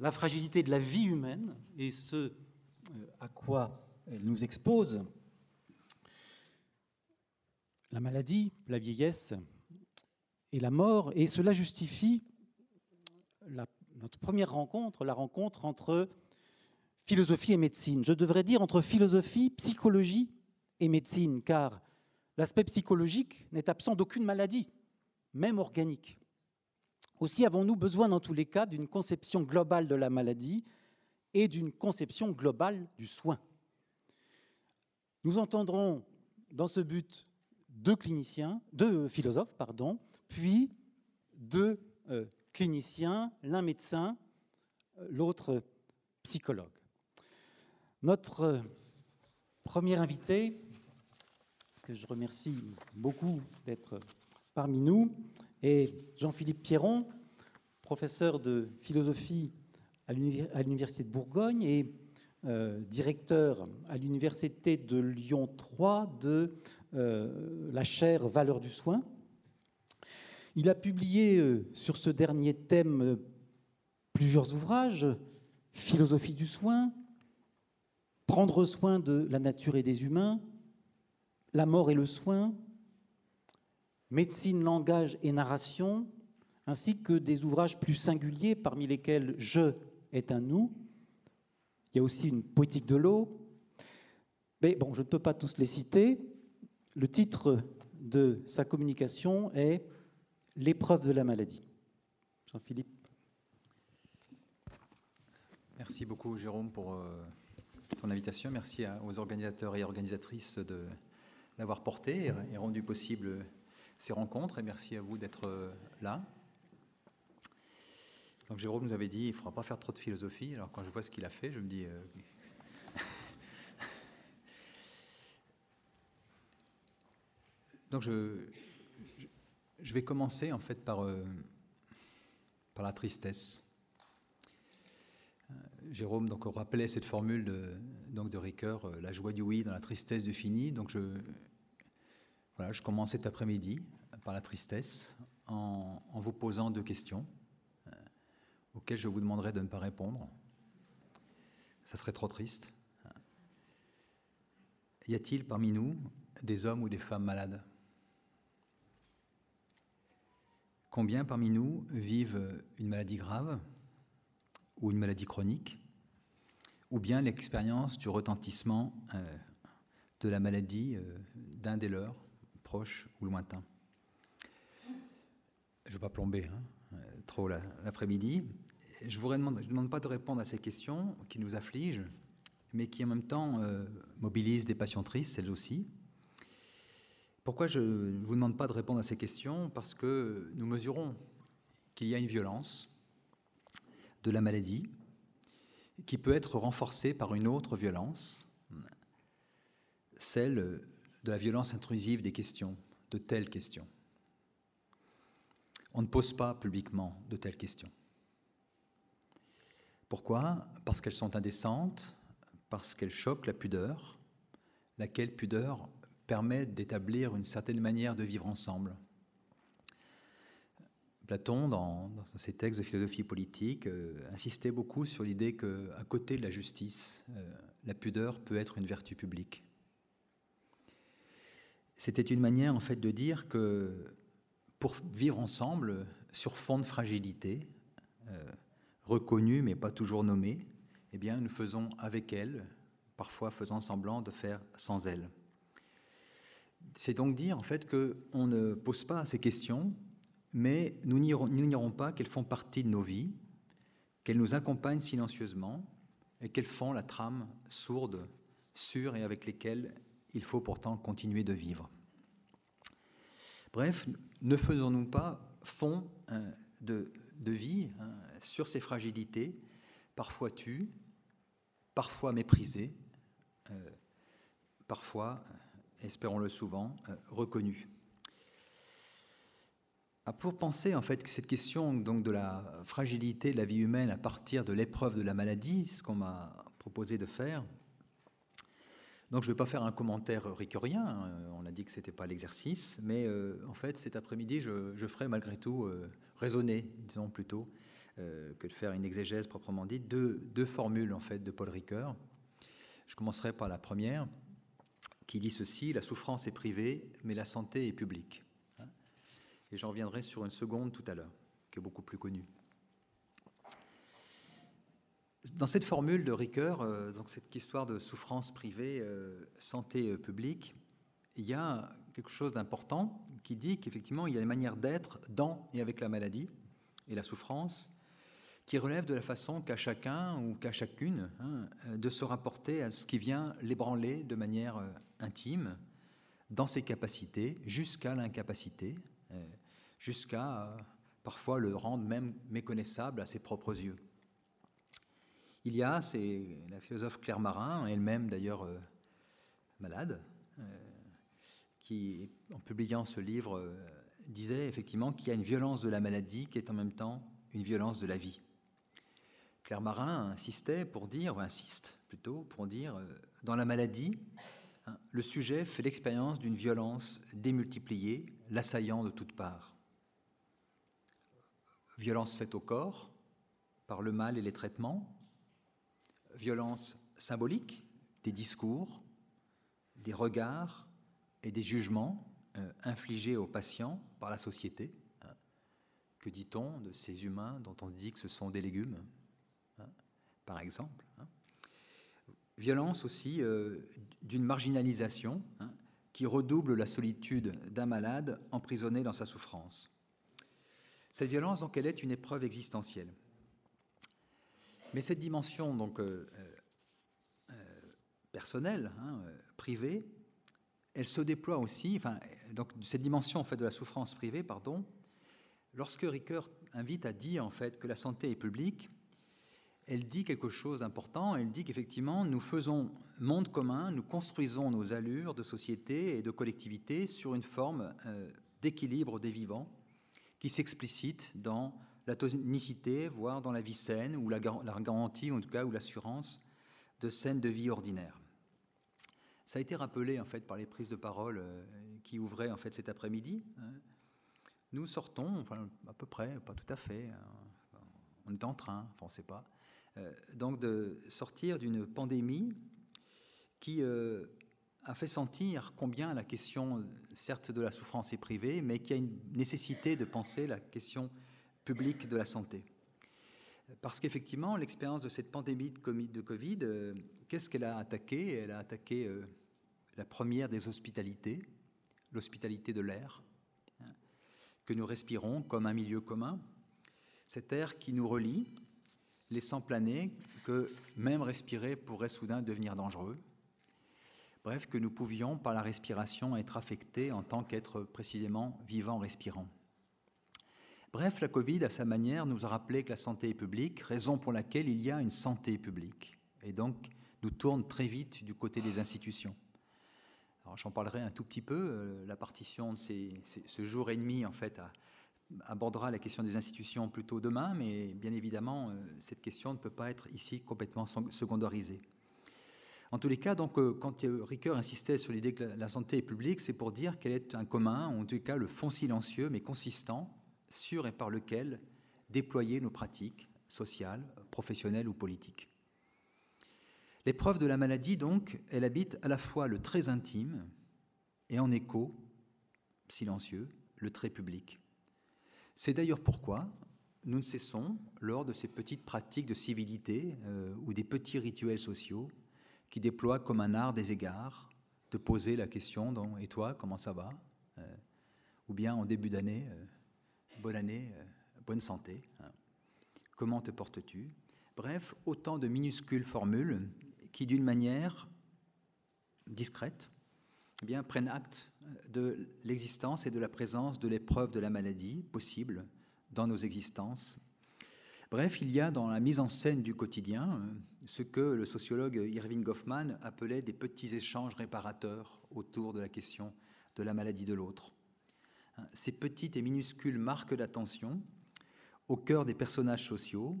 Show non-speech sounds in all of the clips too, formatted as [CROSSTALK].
la fragilité de la vie humaine et ce euh, à quoi elle nous expose, la maladie, la vieillesse et la mort, et cela justifie notre première rencontre, la rencontre entre philosophie et médecine. Je devrais dire entre philosophie, psychologie et médecine, car l'aspect psychologique n'est absent d'aucune maladie, même organique. Aussi avons-nous besoin dans tous les cas d'une conception globale de la maladie et d'une conception globale du soin. Nous entendrons dans ce but deux cliniciens, deux philosophes, pardon, puis deux euh, cliniciens, l'un médecin, euh, l'autre psychologue. Notre euh, premier invité, que je remercie beaucoup d'être parmi nous, est Jean-Philippe Pierron, professeur de philosophie à l'Université de Bourgogne et euh, directeur à l'Université de Lyon 3 de euh, la chaire Valeurs du soin. Il a publié euh, sur ce dernier thème plusieurs ouvrages, Philosophie du soin, Prendre soin de la nature et des humains, La mort et le soin, Médecine, langage et narration, ainsi que des ouvrages plus singuliers parmi lesquels Je est un nous. Il y a aussi une poétique de l'eau. Mais bon, je ne peux pas tous les citer. Le titre de sa communication est L'épreuve de la maladie. Jean-Philippe. Merci beaucoup, Jérôme, pour euh, ton invitation. Merci aux organisateurs et organisatrices de l'avoir porté et rendu possible ces rencontres. Et merci à vous d'être euh, là. Donc Jérôme nous avait dit, il ne faudra pas faire trop de philosophie. Alors quand je vois ce qu'il a fait, je me dis... Euh, [LAUGHS] donc je, je vais commencer en fait par, euh, par la tristesse. Jérôme donc rappelait cette formule de, donc de Ricoeur, la joie du oui dans la tristesse du fini. Donc je, voilà, je commence cet après-midi par la tristesse en, vous posant deux questions auquel je vous demanderai de ne pas répondre. Ça serait trop triste. Y a-t-il parmi nous des hommes ou des femmes malades? Combien parmi nous vivent une maladie grave ou une maladie chronique ou bien l'expérience du retentissement euh, de la maladie euh, d'un des leurs, proches ou lointains Je ne vais pas plomber, hein trop l'après-midi. Je ne vous demande, demande, pas de répondre à ces questions qui nous affligent, mais qui en même temps euh, mobilisent des passions tristes, celles aussi. Pourquoi je ne vous demande pas de répondre à ces questions? Parce que nous mesurons qu'il y a une violence de la maladie qui peut être renforcée par une autre violence, celle de la violence intrusive des questions, de telles questions on ne pose pas publiquement de telles questions. Pourquoi? Parce qu'elles sont indécentes, parce qu'elles choquent la pudeur, laquelle pudeur permet d'établir une certaine manière de vivre ensemble. Platon, dans, ses textes de philosophie politique, euh, insistait beaucoup sur l'idée qu'à côté de la justice, euh, la pudeur peut être une vertu publique. C'était une manière en fait de dire que pour vivre ensemble sur fond de fragilité, euh, reconnue mais pas toujours nommée, eh bien, nous faisons avec elle, parfois faisant semblant de faire sans elle. C'est donc dire en fait qu'on ne pose pas ces questions, mais nous n'ignorons pas qu'elles font partie de nos vies, qu'elles nous accompagnent silencieusement et qu'elles font la trame sourde, sûre et avec lesquelles il faut pourtant continuer de vivre. Bref, ne faisons-nous pas fond hein, de, vie hein, sur ces fragilités, parfois tues, parfois méprisées, euh, parfois, espérons-le souvent, euh, reconnues. Ah, pour penser en fait que cette question donc de la fragilité de la vie humaine à partir de l'épreuve de la maladie, ce qu'on m'a proposé de faire, donc je ne vais pas faire un commentaire ricurien, hein, on a dit que ce n'était pas l'exercice, mais euh, en fait cet après-midi je, ferai malgré tout euh, raisonner, disons plutôt, euh, que de faire une exégèse proprement dite, deux, deux, formules en fait de Paul Ricoeur. Je commencerai par la première, qui dit ceci la souffrance est privée, mais la santé est publique. Et j'en reviendrai sur une seconde tout à l'heure, qui est beaucoup plus connue. Dans cette formule de Ricoeur, euh, cette histoire de souffrance privée, euh, santé publique, il y a quelque chose d'important qui dit qu'effectivement, il y a une manière d'être dans et avec la maladie et la souffrance qui relève de la façon qu'a chacun ou qu'à chacune hein, de se rapporter à ce qui vient l'ébranler de manière euh, intime, dans ses capacités, jusqu'à l'incapacité, euh, jusqu'à euh, parfois le rendre même méconnaissable à ses propres yeux. Il y a, c'est la philosophe Claire Marin, elle-même d'ailleurs malade, qui, en publiant ce livre, euh, disait effectivement qu'il y a une violence de la maladie qui est en même temps une violence de la vie. Claire Marin insistait pour dire, ou insiste plutôt, pour dire, euh, dans la maladie, hein, le sujet fait l'expérience d'une violence démultipliée, l'assaillant de toutes parts. Violence faite au corps par le mal et les traitements, violence symbolique des discours, des regards, et des jugements euh, infligés aux patients par la société. Hein. Que dit-on de ces humains dont on dit que ce sont des légumes, hein, par exemple hein. Violence aussi euh, d'une marginalisation qui redouble la solitude d'un malade emprisonné dans sa souffrance. Cette violence, donc, elle est une épreuve existentielle. Mais cette dimension, donc, euh, personnelle, privée, elle se déploie aussi, enfin, donc cette dimension en fait de la souffrance privée, pardon, lorsque Ricoeur invite à dire en fait que la santé est publique, elle dit quelque chose d'important. Elle dit qu'effectivement, nous faisons monde commun, nous construisons nos allures de société et de collectivité sur une forme euh, d'équilibre des vivants qui s'explicite dans la tonicité, voire dans la vie saine, ou la, la garantie, en tout cas, ou l'assurance de scènes de vie ordinaires. Ça a été rappelé en fait par les prises de parole euh, qui ouvraient en fait cet après-midi. Hein. Nous sortons, enfin à peu près, pas tout à fait, hein. on est en train, enfin on ne sait pas, euh, donc de sortir d'une pandémie qui euh, a fait sentir combien la question, certes de la souffrance est privée, mais qui a une nécessité de penser la question de la santé. Parce qu'effectivement, l'expérience de cette pandémie de Covid, qu'est-ce qu'elle a attaqué? Elle a attaqué la première des hospitalités, l'hospitalité de l'air, hein, que nous respirons comme un milieu commun, cet air qui nous relie, laissant planer que même respirer pourrait soudain devenir dangereux. Bref, que nous pouvions, par la respiration, être affectés en tant qu'être précisément vivant, respirant. Bref, la Covid, à sa manière, nous a rappelé que la santé est publique, raison pour laquelle il y a une santé publique, et donc nous tourne très vite du côté des institutions j'en parlerai un tout petit peu. Euh, la partition de ce jour et demi, en fait, abordera la question des institutions plutôt demain, mais bien évidemment, euh, cette question ne peut pas être ici complètement secondarisée. En tous les cas, donc, euh, quand Ricoeur insistait sur l'idée que la santé est publique, c'est pour dire qu'elle est un commun, ou en tout cas le fond silencieux mais consistant, sur et par lequel déployer nos pratiques sociales, professionnelles ou politiques. L'épreuve de la maladie, donc, elle habite à la fois le très intime et en écho, silencieux, le très public. C'est d'ailleurs pourquoi nous ne cessons, lors de ces petites pratiques de civilité euh, ou des petits rituels sociaux, qui déploient comme un art des égards, de poser la question donc, Et toi, comment ça va? Euh, Ou bien en début d'année, euh, bonne année, bonne santé. Hein. Comment te portes-tu? Bref, autant de minuscules formules qui, d'une manière discrète, eh bien, prennent acte de l'existence et de la présence de l'épreuve de la maladie possible dans nos existences. Bref, il y a dans la mise en scène du quotidien ce que le sociologue Irving Goffman appelait des petits échanges réparateurs autour de la question de la maladie de l'autre. Ces petites et minuscules marques d'attention au cœur des personnages sociaux,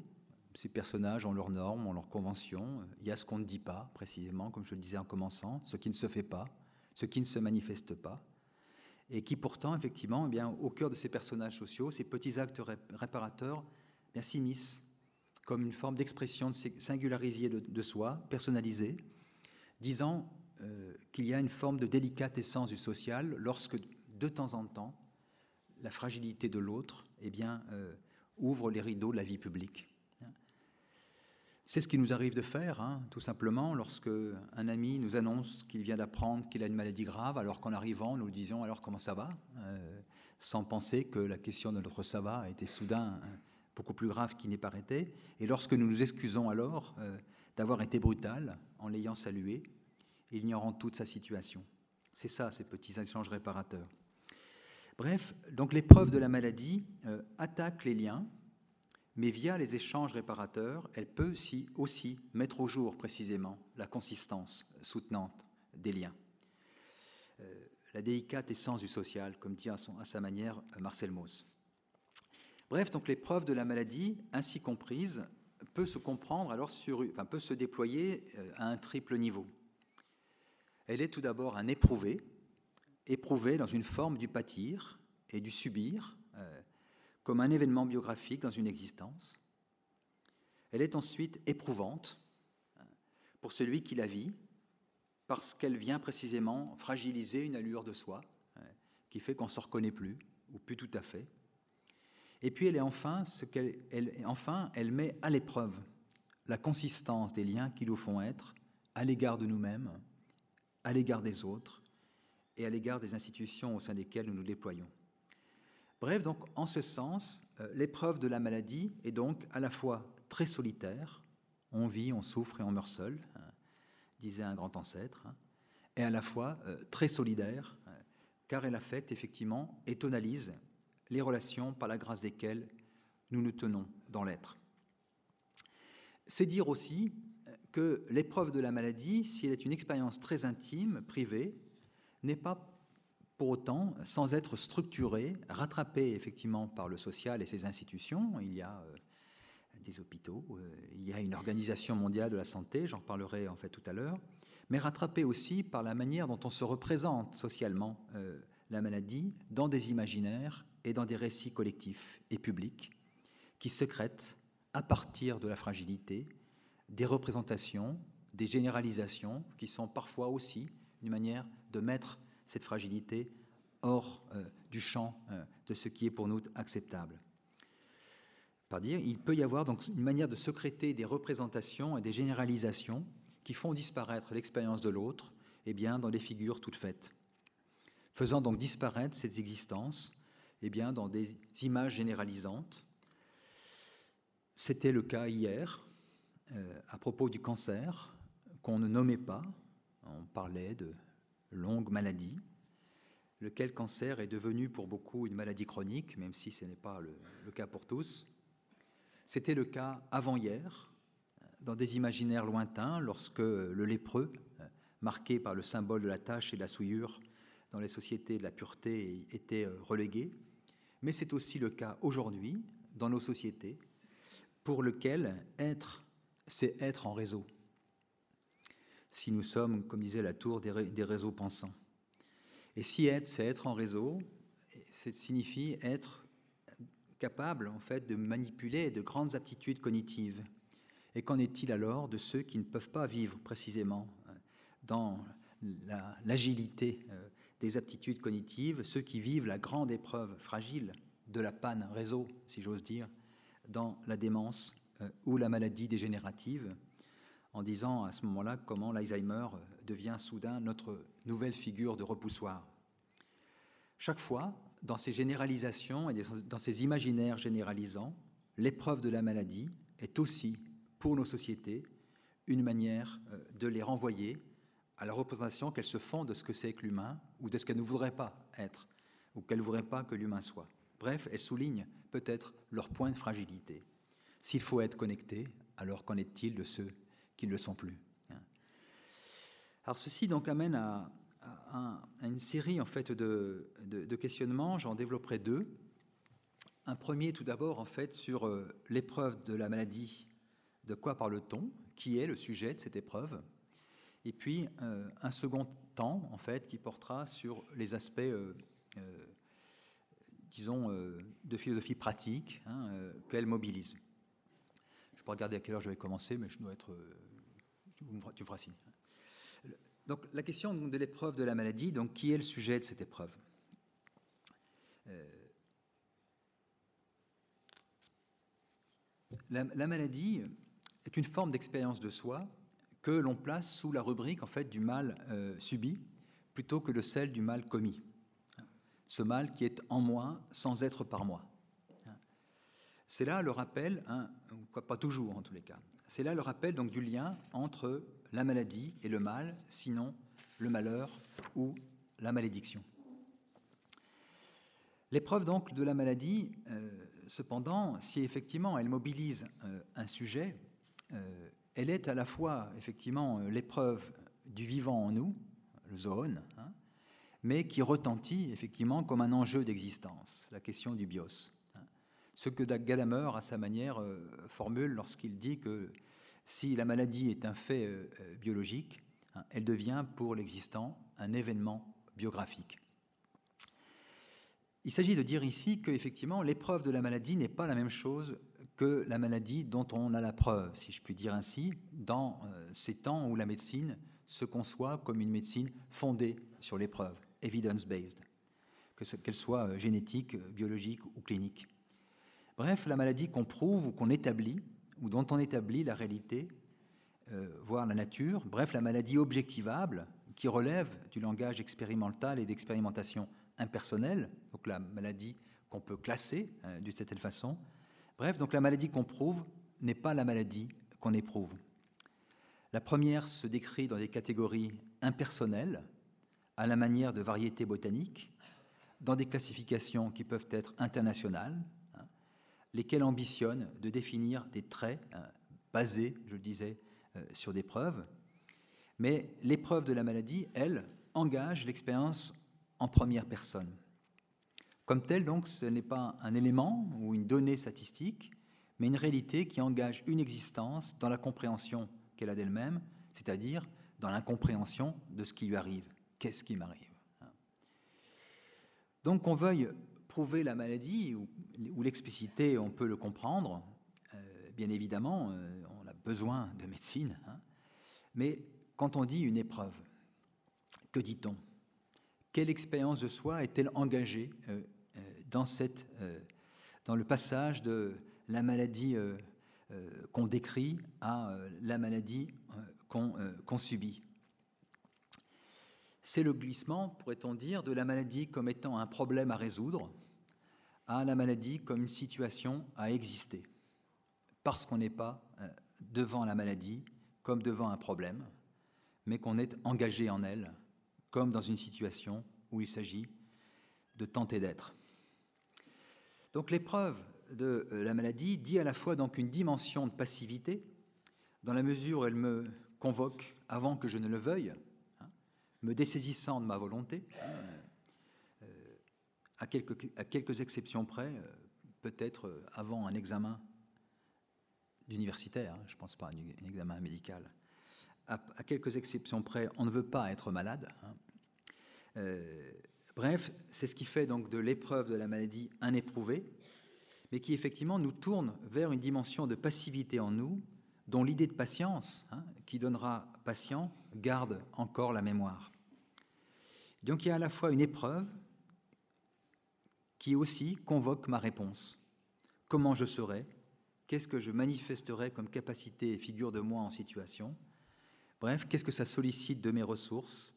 ces personnages ont leurs normes, ont leurs conventions. Il y a ce qu'on ne dit pas, précisément, comme je le disais en commençant, ce qui ne se fait pas, ce qui ne se manifeste pas, et qui pourtant, effectivement, eh bien, au cœur de ces personnages sociaux, ces petits actes réparateurs bien s'immisce comme une forme d'expression singularisée de, soi, personnalisée, disant euh, qu'il y a une forme de délicate essence du social lorsque, de temps en temps, la fragilité de l'autre eh bien, euh, ouvre les rideaux de la vie publique. C'est ce qui nous arrive de faire, hein, tout simplement, lorsque un ami nous annonce qu'il vient d'apprendre qu'il a une maladie grave, alors qu'en arrivant, nous lui disons alors comment ça va, euh, sans penser que la question de notre ça va était soudain beaucoup plus grave qu'il pas été. Et lorsque nous nous excusons alors euh, d'avoir été brutal en l'ayant salué, ignorant toute sa situation. C'est ça, ces petits échanges réparateurs. Bref, donc l'épreuve de la maladie euh, attaque les liens, mais via les échanges réparateurs, elle peut aussi mettre au jour précisément la consistance soutenante des liens. Euh, la délicate essence du social, comme dit à, sa manière Marcel Mauss. Bref, donc l'épreuve de la maladie, ainsi comprise, peut se comprendre alors sur, enfin, peut se déployer euh, à un triple niveau. Elle est tout d'abord un éprouvé, éprouvé dans une forme du pâtir et du subir, euh, comme un événement biographique dans une existence. Elle est ensuite éprouvante euh, pour celui qui la vit, parce qu'elle vient précisément fragiliser une allure de soi, qui fait qu'on ne se reconnaît plus, ou plus tout à fait. Et puis elle est enfin ce qu'elle, elle met à l'épreuve la consistance des liens qui nous font être à l'égard de nous-mêmes, à l'égard des autres et à l'égard des institutions au sein desquelles nous nous déployons. Bref, donc en ce sens, euh, l'épreuve de la maladie est donc à la fois très solitaire, on vit, on souffre et on meurt seul, hein, disait un grand ancêtre, hein, et à la fois euh, très solidaire, hein, car elle affecte effectivement et tonalise les relations par la grâce desquelles nous nous tenons dans l'être. C'est dire aussi que l'épreuve de la maladie, si elle est une expérience très intime, privée, n'est pas pour autant sans être structurée, rattrapée effectivement par le social et ses institutions. Il y a euh, des hôpitaux, euh, il y a une organisation mondiale de la santé, j'en parlerai en fait tout à l'heure, mais rattrapée aussi par la manière dont on se représente socialement euh, la maladie dans des imaginaires et dans des récits collectifs et publics qui sécrètent, à partir de la fragilité, des représentations, des généralisations qui sont parfois aussi une manière de mettre cette fragilité hors euh, du champ euh, de ce qui est pour nous acceptable. Par dire, il peut y avoir donc une manière de secréter des représentations et des généralisations qui font disparaître l'expérience de l'autre, eh bien dans des figures toutes faites, faisant donc disparaître cette existence eh bien, dans des images généralisantes. C'était le cas hier euh, à propos du cancer qu'on ne nommait pas. On parlait de longue maladie, lequel cancer est devenu pour beaucoup une maladie chronique, même si ce n'est pas le, le cas pour tous? C'était le cas avant-hier, dans des imaginaires lointains, lorsque le lépreux, marqué par le symbole de la tâche et de la souillure dans les sociétés de la pureté, était relégué mais c'est aussi le cas aujourd'hui dans nos sociétés, pour lequel être, c'est être en réseau. Si nous sommes, comme disait la tour, des réseaux pensants. Et si être, c'est être en réseau, ça signifie être capable, en fait, de manipuler de grandes aptitudes cognitives. Et qu'en est-il alors de ceux qui ne peuvent pas vivre précisément dans l'agilité euh, des aptitudes cognitives, ceux qui vivent la grande épreuve fragile de la panne réseau, si j'ose dire, dans la démence euh, ou la maladie dégénérative, en disant à ce moment-là comment l'Alzheimer euh, devient soudain notre nouvelle figure de repoussoir. Chaque fois, dans ces généralisations et dans ces imaginaires généralisants, l'épreuve de la maladie est aussi, pour nos sociétés, une manière euh, de les renvoyer à la représentation qu'elles se font de ce que c'est que l'humain ou de ce qu'elles ne voudraient pas être ou qu'elles ne voudraient pas que l'humain soit. Bref, elles soulignent peut-être leur point de fragilité. S'il faut être connecté, alors qu'en est-il de ceux qui ne le sont plus Alors ceci donc amène à, une série en fait de, questionnements. J'en développerai deux. Un premier tout d'abord en fait sur euh, l'épreuve de la maladie. De quoi parle-t-on? Qui est le sujet de cette épreuve? Et puis euh, un second temps, en fait, qui portera sur les aspects euh, disons, de philosophie pratique hein, qu'elle mobilise. Je peux regarder à quelle heure je vais commencer, mais je dois être. Tu, tu feras signe. Donc la question de l'épreuve de la maladie, donc qui est le sujet de cette épreuve? La, maladie est une forme d'expérience de soi que l'on place sous la rubrique en fait du mal euh, subi plutôt que de celle du mal commis. Ce mal qui est en moi sans être par moi. C'est là le rappel, hein, pas toujours en tous les cas, c'est là le rappel donc du lien entre la maladie et le mal, sinon le malheur ou la malédiction. L'épreuve donc de la maladie, euh, cependant, si effectivement elle mobilise euh, un sujet, euh, elle est à la fois effectivement l'épreuve du vivant en nous, le zoon, hein, mais qui retentit effectivement comme un enjeu d'existence, la question du bios. Ce que Gadamer, à sa manière, formule lorsqu'il dit que si la maladie est un fait biologique, hein, elle devient pour l'existant un événement biographique. Il s'agit de dire ici qu'effectivement, l'épreuve de la maladie n'est pas la même chose que la maladie dont on a la preuve, si je puis dire ainsi, dans euh, ces temps où la médecine se conçoit comme une médecine fondée sur l'épreuve, evidence-based, qu'elle soit euh, génétique, biologique ou clinique. Bref, la maladie qu'on prouve ou qu'on établit, ou dont on établit la réalité, euh, voire la nature, bref, la maladie objectivable qui relève du langage expérimental et d'expérimentation impersonnelle, donc la maladie qu'on peut classer euh, d'une certaine façon. Bref, donc la maladie qu'on prouve n'est pas la maladie qu'on éprouve. La première se décrit dans des catégories impersonnelles, à la manière de variétés botaniques, dans des classifications qui peuvent être internationales, lesquelles ambitionnent de définir des traits hein, basés, je le disais, euh, sur des preuves. Mais l'épreuve de la maladie, elle, engage l'expérience en première personne. Comme tel, donc, ce n'est pas un élément ou une donnée statistique, mais une réalité qui engage une existence dans la compréhension qu'elle a d'elle-même, c'est-à-dire dans l'incompréhension de ce qui lui arrive. Qu'est-ce qui m'arrive? Donc qu'on veuille prouver la maladie ou, l'expliciter, on peut le comprendre. Euh, bien évidemment, euh, on a besoin de médecine. Hein. mais quand on dit une épreuve, que dit-on? Quelle expérience de soi est-elle engagée euh, dans, cette, dans le passage de la maladie qu'on décrit à la maladie qu'on subit? C'est le glissement, pourrait-on dire, de la maladie comme étant un problème à résoudre à la maladie comme une situation à exister, parce qu'on n'est pas devant la maladie comme devant un problème, mais qu'on est engagé en elle comme dans une situation où il s'agit de tenter d'être. Donc l'épreuve de euh, la maladie dit à la fois donc une dimension de passivité, dans la mesure où elle me convoque avant que je ne le veuille, me dessaisissant de ma volonté, euh, à, quelques, à, quelques, exceptions près, euh, peut-être avant un examen d'universitaire, hein, je ne pense pas à un examen médical, à, quelques exceptions près, on ne veut pas être malade. Hein. Euh, bref, c'est ce qui fait donc de l'épreuve de la maladie un éprouvé, mais qui effectivement nous tourne vers une dimension de passivité en nous, dont l'idée de patience, hein, qui donnera patient, garde encore la mémoire. Donc il y a à la fois une épreuve qui aussi convoque ma réponse. Comment je serai? Qu'est-ce que je manifesterai comme capacité et figure de moi en situation? Bref, qu'est-ce que ça sollicite de mes ressources?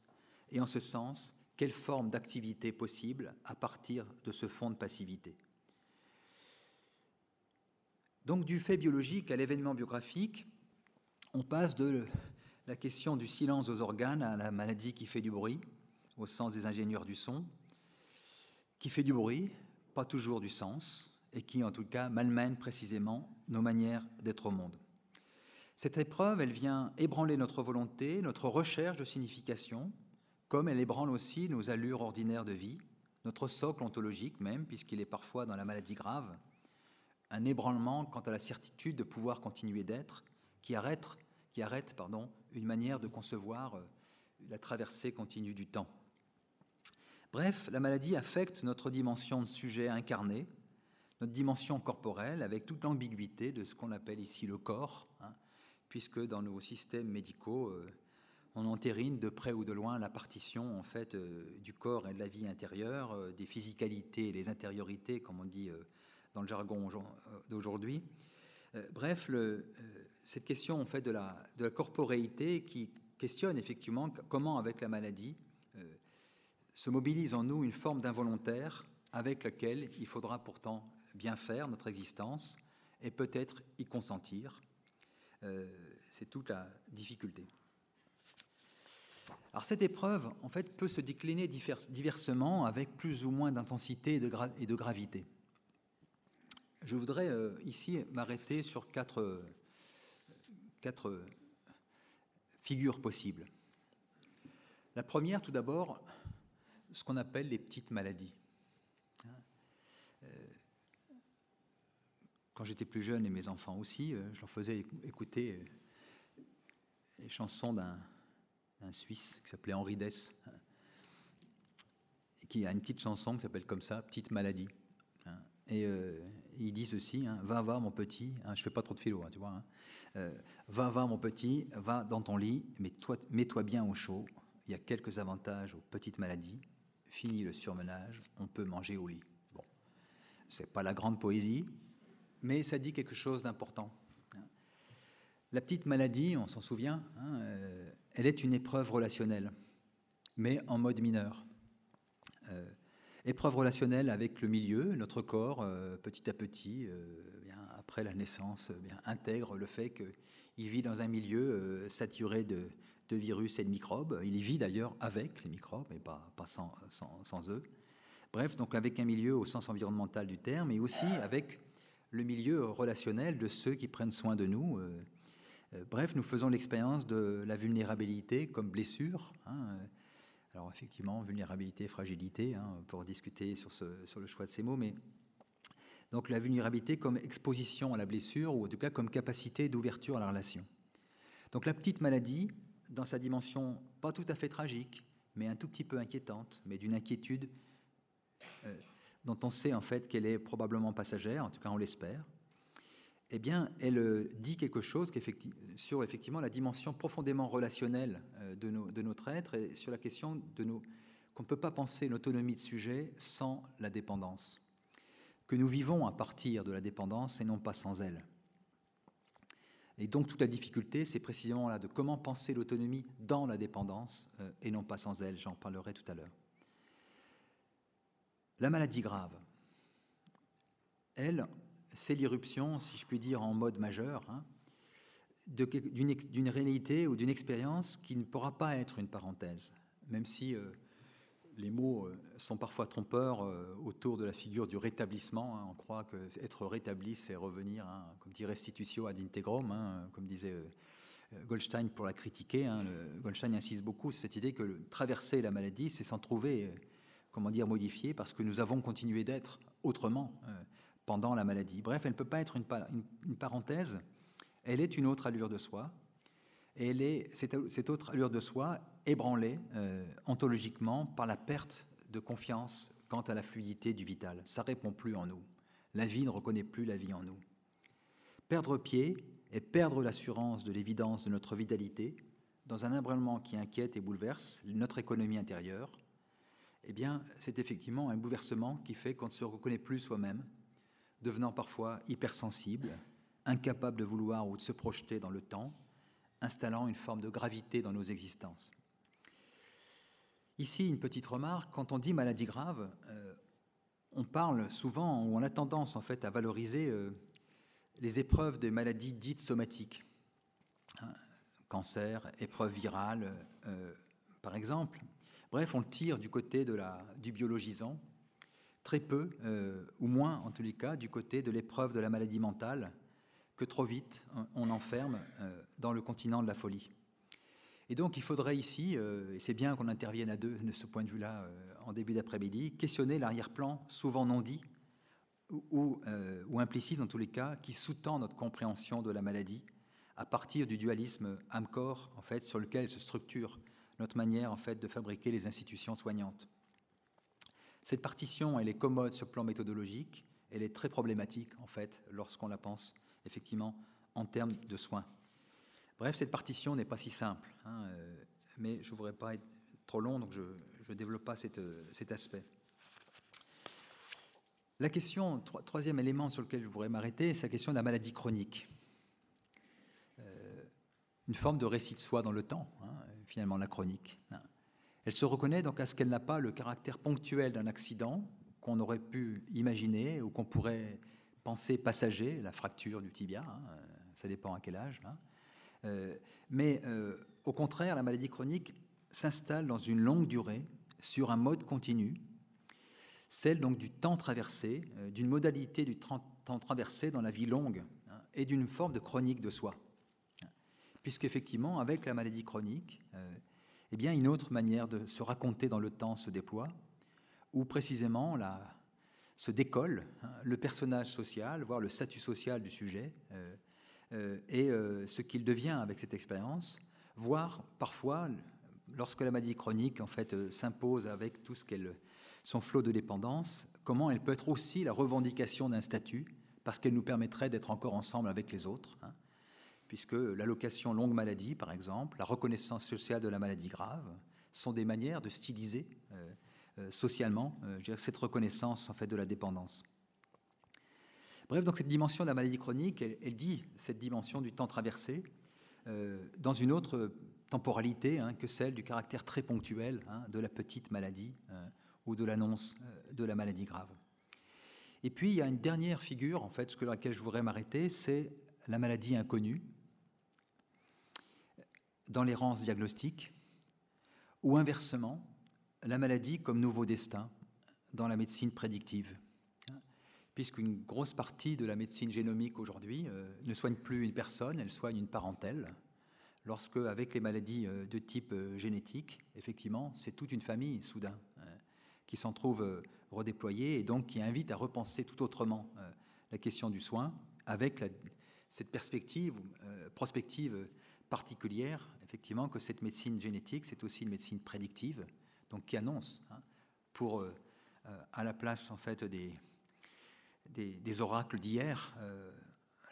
Et en ce sens, quelle forme d'activité possible à partir de ce fond de passivité? Donc du fait biologique à l'événement biographique, on passe de la question du silence aux organes à la maladie qui fait du bruit, au sens des ingénieurs du son, qui fait du bruit, pas toujours du sens, et qui en tout cas malmène précisément nos manières d'être au monde. Cette épreuve, elle vient ébranler notre volonté, notre recherche de signification, comme elle ébranle aussi nos allures ordinaires de vie, notre socle ontologique même, puisqu'il est parfois dans la maladie grave, un ébranlement quant à la certitude de pouvoir continuer d'être, qui arrête, qui arrête pardon, une manière de concevoir euh, la traversée continue du temps. Bref, la maladie affecte notre dimension de sujet incarné, notre dimension corporelle, avec toute l'ambiguïté de ce qu'on appelle ici le corps, hein, puisque dans nos systèmes médicaux, euh, on entérine de près ou de loin la partition en fait euh, du corps et de la vie intérieure, des physicalités et des intériorités, comme on dit dans le jargon d'aujourd'hui. bref, le, cette question en fait de la, de corporéité qui questionne effectivement comment, avec la maladie, se mobilise en nous une forme d'involontaire avec laquelle il faudra pourtant bien faire notre existence et peut-être y consentir. Euh, c'est toute la difficulté. Alors cette épreuve, en fait, peut se décliner diversement avec plus ou moins d'intensité et, de gravité. Je voudrais euh, ici m'arrêter sur quatre, quatre figures possibles. La première, tout d'abord, ce qu'on appelle les petites maladies. Euh, quand j'étais plus jeune, et mes enfants aussi, euh, je leur faisais écouter euh, les chansons d'un Suisse qui s'appelait Henri Dess, qui a une petite chanson qui s'appelle comme ça, Petite maladie. Hein. Et il dit ceci hein, Va, va, mon petit, hein, je fais pas trop de philo, tu vois. va, va, mon petit, va dans ton lit, mets-toi bien au chaud. Il y a quelques avantages aux petites maladies fini le surmenage, on peut manger au lit. Bon, c'est pas la grande poésie, mais ça dit quelque chose d'important. La petite maladie, on s'en souvient, hein, euh, elle est une épreuve relationnelle, mais en mode mineur. Euh, épreuve relationnelle avec le milieu, notre corps, euh, petit à petit, bien, après la naissance, bien, intègre le fait qu'il vit dans un milieu saturé de, virus et de microbes. Il y vit d'ailleurs avec les microbes et pas, sans, eux. Bref, donc avec un milieu au sens environnemental du terme, et aussi avec le milieu relationnel de ceux qui prennent soin de nous. Euh, euh, bref, nous faisons l'expérience de la vulnérabilité comme blessure. Hein. Alors effectivement, vulnérabilité, fragilité, hein, pour discuter sur, le choix de ces mots, mais donc la vulnérabilité comme exposition à la blessure, ou en tout cas comme capacité d'ouverture à la relation. Donc la petite maladie, dans sa dimension pas tout à fait tragique, mais un tout petit peu inquiétante, mais d'une inquiétude euh, dont on sait en fait qu'elle est probablement passagère, en tout cas on l'espère, eh bien, elle euh, dit quelque chose sur effectivement la dimension profondément relationnelle euh, de, notre être et sur la question de qu'on ne peut pas penser l'autonomie de sujet sans la dépendance, que nous vivons à partir de la dépendance et non pas sans elle. Et donc toute la difficulté, c'est précisément là de comment penser l'autonomie dans la dépendance euh, et non pas sans elle. J'en parlerai tout à l'heure. La maladie grave, elle, c'est l'irruption, si je puis dire, en mode majeur, hein, d'une réalité ou d'une expérience qui ne pourra pas être une parenthèse, même si euh, les mots euh, sont parfois trompeurs euh, autour de la figure du rétablissement. Hein. On croit que être rétabli, c'est revenir, hein, comme dit restitutio ad integrum, comme disait Goldstein pour la critiquer. Goldstein insiste beaucoup sur cette idée que traverser la maladie, c'est s'en trouver, comment dire, modifié, parce que nous avons continué d'être autrement pendant la maladie. Bref, elle ne peut pas être une parenthèse, elle est une autre allure de soi, et cette, autre allure de soi ébranlée euh, ontologiquement par la perte de confiance quant à la fluidité du vital. Ça répond plus en nous. La vie ne reconnaît plus la vie en nous. Perdre pied et perdre l'assurance de l'évidence de notre vitalité dans un ébranlement qui inquiète et bouleverse notre économie intérieure, eh bien, c'est effectivement un bouleversement qui fait qu'on ne se reconnaît plus soi-même, devenant parfois hypersensible, incapable de vouloir ou de se projeter dans le temps, installant une forme de gravité dans nos existences. Ici, une petite remarque, quand on dit maladie grave, euh, on parle souvent, ou on a tendance en fait à valoriser euh, les épreuves des maladies dites somatiques. Hein, cancer, épreuve virale, euh, par exemple. Bref, on le tire du côté du biologisant, très peu, ou moins en tous les cas, du côté de l'épreuve de la maladie mentale, que trop vite on enferme euh, dans le continent de la folie. Et donc il faudrait ici, euh, et c'est bien qu'on intervienne à deux de ce point de vue-là euh, en début d'après-midi, questionner l'arrière-plan souvent non dit ou, implicite dans tous les cas, qui sous-tend notre compréhension de la maladie à partir du dualisme âme-corps en fait sur lequel se structure notre manière en fait de fabriquer les institutions soignantes. Cette partition, elle est commode sur le plan méthodologique, elle est très problématique, en fait, lorsqu'on la pense, effectivement, en termes de soins. Bref, cette partition n'est pas si simple, hein, euh, mais je ne voudrais pas être trop long, donc je ne développe pas euh, cet aspect. La question, troisième élément sur lequel je voudrais m'arrêter, c'est la question de la maladie chronique. Euh, une forme de récit de soi dans le temps, hein, finalement, la chronique. Hein. Elle se reconnaît donc à ce qu'elle n'a pas le caractère ponctuel d'un accident qu'on aurait pu imaginer ou qu'on pourrait penser passager, la fracture du tibia, hein, ça dépend à quel âge. Euh, mais euh, au contraire, la maladie chronique s'installe dans une longue durée sur un mode continu, celle donc du temps traversé, euh, d'une modalité du temps traversé dans la vie longue hein, et d'une forme de chronique de soi. Puisqu'effectivement, avec la maladie chronique, eh bien, une autre manière de se raconter dans le temps se déploie, où précisément se décolle hein, le personnage social, voire le statut social du sujet, euh, et euh, ce qu'il devient avec cette expérience, voire parfois, lorsque la maladie chronique en fait euh, s'impose avec tout ce qu'elle, son flot de dépendance, comment elle peut être aussi la revendication d'un statut, parce qu'elle nous permettrait d'être encore ensemble avec les autres, hein, puisque l'allocation longue maladie, par exemple, la reconnaissance sociale de la maladie grave, sont des manières de styliser socialement cette reconnaissance en fait de la dépendance. Bref, donc cette dimension de la maladie chronique, elle, dit cette dimension du temps traversé euh, dans une autre temporalité hein, que celle du caractère très ponctuel hein, de la petite maladie euh, ou de l'annonce euh, de la maladie grave. Et puis il y a une dernière figure, en fait, sur laquelle je voudrais m'arrêter, c'est la maladie inconnue dans l'errance diagnostique, ou inversement, la maladie comme nouveau destin dans la médecine prédictive puisqu'une grosse partie de la médecine génomique aujourd'hui euh, ne soigne plus une personne, elle soigne une parentèle. Lorsque, avec les maladies euh, de type euh, génétique, effectivement, c'est toute une famille soudain qui s'en trouve redéployée et donc qui invite à repenser tout autrement la question du soin avec cette perspective, prospective particulière, effectivement, que cette médecine génétique, c'est aussi une médecine prédictive, donc qui annonce, hein, pour, à la place en fait des, oracles d'hier, euh,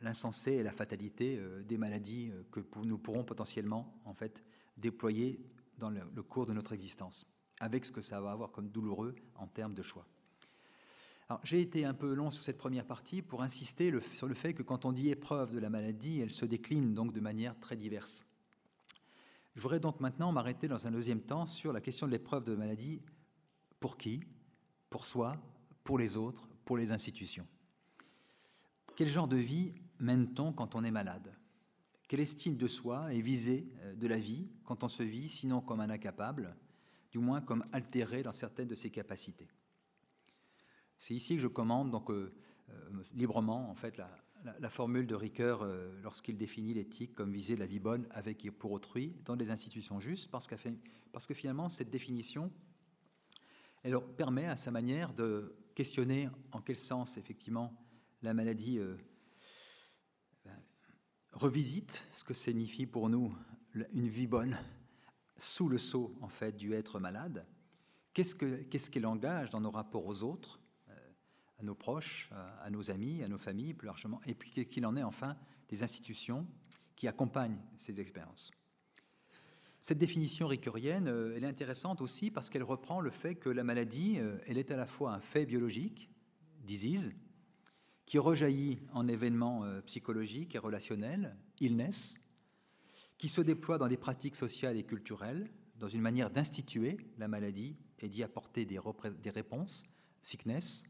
l'insensé et la fatalité euh, des maladies euh, que nous pourrons potentiellement en fait déployer dans le, cours de notre existence, avec ce que ça va avoir comme douloureux en termes de choix. J'ai été un peu long sur cette première partie pour insister sur le fait que quand on dit épreuve de la maladie, elle se décline donc de manière très diverse. Je voudrais donc maintenant m'arrêter dans un deuxième temps sur la question de l'épreuve de la maladie. Pour qui Pour soi Pour les autres pour les institutions. Quel genre de vie mène-t-on quand on est malade? Quelle estime de soi est visée euh, de la vie quand on se vit, sinon comme un incapable, du moins comme altéré dans certaines de ses capacités? C'est ici que je commande donc euh, euh, librement en fait la, formule de Ricoeur lorsqu'il définit l'éthique comme viser la vie bonne avec et pour autrui dans des institutions justes, parce, que finalement cette définition elle permet à sa manière de questionner en quel sens, effectivement, la maladie euh, ben, revisite ce que signifie pour nous une vie bonne sous le sceau, en fait, du être malade. Qu'est-ce qu'elle engage dans nos rapports aux autres, euh, à nos proches, à nos amis, à nos familles, plus largement, et puis qu'il en est, enfin, des institutions qui accompagnent ces expériences. Cette définition ricurienne, euh, elle est intéressante aussi parce qu'elle reprend le fait que la maladie, euh, elle est à la fois un fait biologique, disease, qui rejaillit en événements euh, psychologiques et relationnels, illness, qui se déploie dans des pratiques sociales et culturelles, dans une manière d'instituer la maladie et d'y apporter des, réponses, sickness,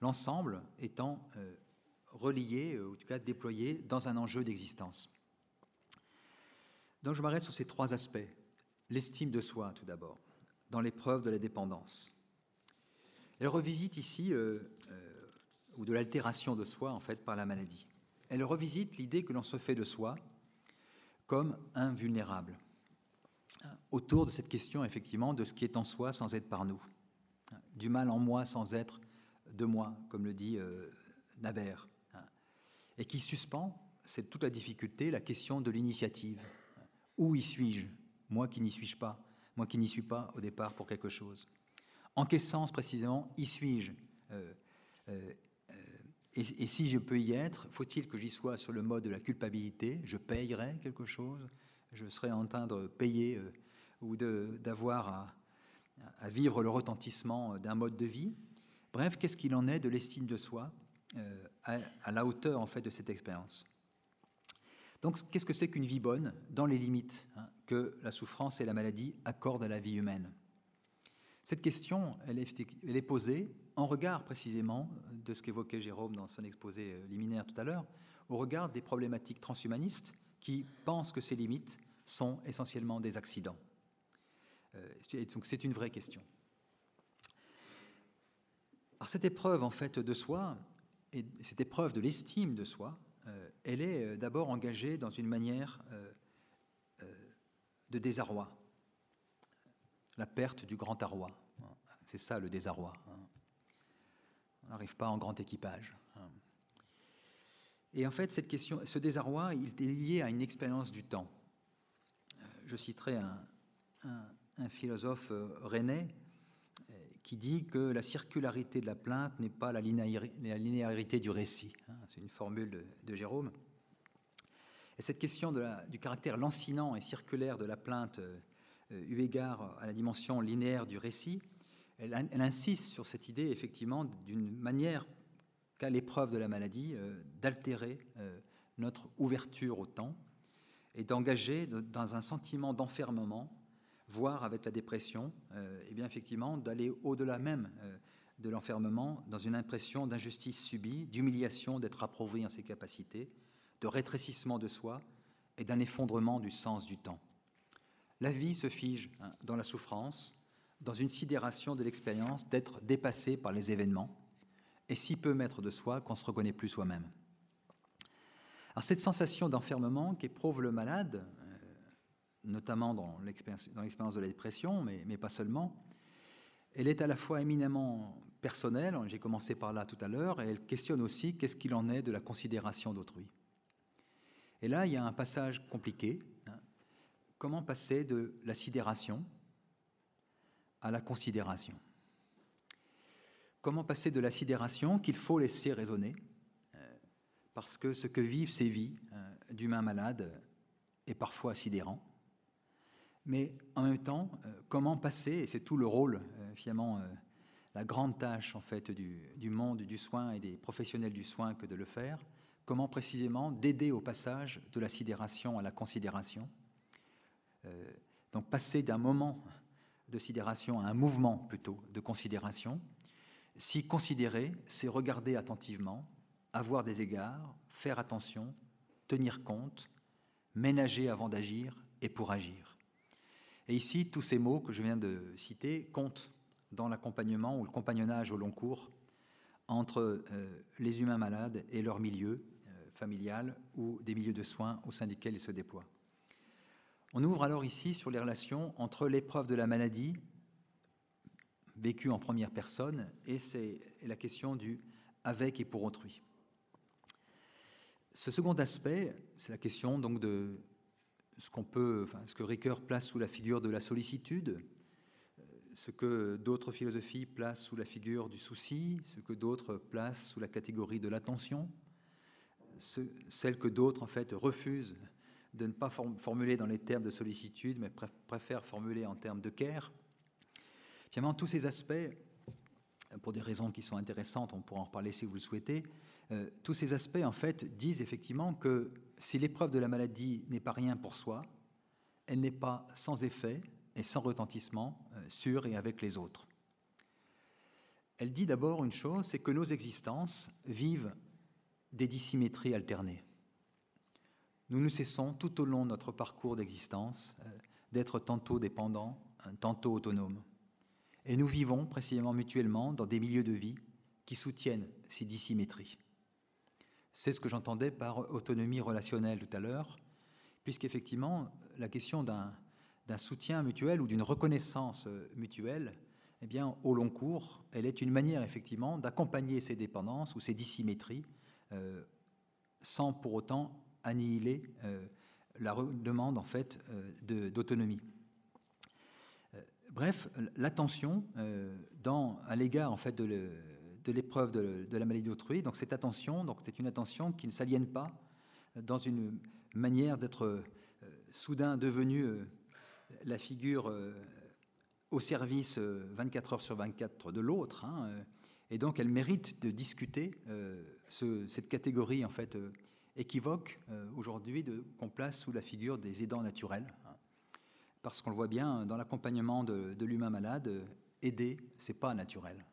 l'ensemble étant relié, ou en tout cas déployé dans un enjeu d'existence. Donc je m'arrête sur ces trois aspects. L'estime de soi, tout d'abord, dans l'épreuve de la dépendance. Elle revisite ici, euh, euh, ou de l'altération de soi, en fait, par la maladie. Elle revisite l'idée que l'on se fait de soi comme invulnérable, autour de cette question, effectivement, de ce qui est en soi sans être par nous, du mal en moi sans être de moi, comme le dit euh, Naber, et qui suspend, c'est toute la difficulté, la question de l'initiative, où y suis-je? Moi qui n'y suis pas, moi qui n'y suis pas au départ pour quelque chose. En quel sens précisément y suis-je? Et, et, si je peux y être, faut-il que j'y sois sur le mode de la culpabilité? Je payerai quelque chose? Je serai en train de payer ou d'avoir à, vivre le retentissement d'un mode de vie? Bref, qu'est-ce qu'il en est de l'estime de soi euh, à, la hauteur en fait de cette expérience? Donc, qu'est-ce que c'est qu'une vie bonne dans les limites hein, que la souffrance et la maladie accordent à la vie humaine? Cette question, elle est, posée en regard précisément de ce qu'évoquait Jérôme dans son exposé euh, liminaire tout à l'heure, au regard des problématiques transhumanistes qui pensent que ces limites sont essentiellement des accidents. Euh, donc c'est une vraie question. Alors cette épreuve en fait de soi, et cette épreuve de l'estime de soi, euh, elle est euh, d'abord engagée dans une manière euh, de désarroi, la perte du grand arroi. C'est ça le désarroi. Hein. On n'arrive pas en grand équipage. Hein. Et en fait, cette question, ce désarroi, il est lié à une expérience du temps. Je citerai un, un philosophe rennais qui dit que la circularité de la plainte n'est pas la linéarité du récit. Hein, c'est une formule de, Jérôme. Et cette question du caractère lancinant et circulaire de la plainte, euh, eu égard à la dimension linéaire du récit, elle, insiste sur cette idée, effectivement, d'une manière qu'à l'épreuve de la maladie, euh, d'altérer euh, notre ouverture au temps et d'engager dans un sentiment d'enfermement voire avec la dépression, et euh, eh bien effectivement d'aller au-delà même euh, de l'enfermement dans une impression d'injustice subie, d'humiliation d'être appauvri en ses capacités, de rétrécissement de soi et d'un effondrement du sens du temps. La vie se fige hein, dans la souffrance, dans une sidération de l'expérience d'être dépassé par les événements, et si peu maître de soi qu'on ne se reconnaît plus soi-même. Alors cette sensation d'enfermement qu'éprouve le malade, notamment dans l'expérience de la dépression, mais, pas seulement, elle est à la fois éminemment personnelle, j'ai commencé par là tout à l'heure, et elle questionne aussi qu'est-ce qu'il en est de la considération d'autrui. Et là, il y a un passage compliqué. Hein. Comment passer de la sidération à la considération? Comment passer de la sidération qu'il faut laisser raisonner euh, Parce que ce que vivent ces vies euh, d'humains malades est parfois sidérant mais en même temps, euh, comment passer, et c'est tout le rôle, euh, finalement, euh, la grande tâche en fait du, monde du soin et des professionnels du soin que de le faire, comment précisément d'aider au passage de la sidération à la considération. donc passer d'un moment de sidération à un mouvement plutôt de considération. Si considérer, c'est regarder attentivement, avoir des égards, faire attention, tenir compte, ménager avant d'agir et pour agir. Et ici, tous ces mots que je viens de citer comptent dans l'accompagnement ou le compagnonnage au long cours entre euh, les humains malades et leur milieu euh, familial ou des milieux de soins au sein desquels ils se déploient. On ouvre alors ici sur les relations entre l'épreuve de la maladie vécue en première personne et c'est la question du avec et pour autrui. Ce second aspect, c'est la question donc de ce peut, enfin, ce que Ricoeur place sous la figure de la sollicitude, ce que d'autres philosophies placent sous la figure du souci, ce que d'autres placent sous la catégorie de l'attention, celle que d'autres en fait refusent de ne pas formuler dans les termes de sollicitude, mais préfèrent formuler en termes de care. Finalement, tous ces aspects, pour des raisons qui sont intéressantes, on pourra en reparler si vous le souhaitez, euh, tous ces aspects, en fait, disent effectivement que si l'épreuve de la maladie n'est pas rien pour soi, elle n'est pas sans effet et sans retentissement euh, sur et avec les autres. Elle dit d'abord une chose, c'est que nos existences vivent des dissymétries alternées. Nous ne cessons tout au long de notre parcours d'existence euh, d'être tantôt dépendants, tantôt autonomes. Et nous vivons précisément mutuellement dans des milieux de vie qui soutiennent ces dissymétries. C'est ce que j'entendais par autonomie relationnelle tout à l'heure, puisqu'effectivement, la question d'un soutien mutuel ou d'une reconnaissance mutuelle, eh bien, au long cours, elle est une manière effectivement d'accompagner ces dépendances ou ces dissymétries euh, sans pour autant annihiler euh, la demande en fait euh, d'autonomie. bref, l'attention à l'égard de l'épreuve de, de, la maladie d'autrui. Donc cette attention, donc c'est une attention qui ne s'aliène pas dans une manière d'être soudain devenue la figure au service 24 heures sur 24 de l'autre. Hein, et donc elle mérite de discuter cette catégorie en fait équivoque aujourd'hui qu'on place sous la figure des aidants naturels. Hein. Parce qu'on le voit bien dans l'accompagnement de, l'humain malade, aider, c'est pas naturel.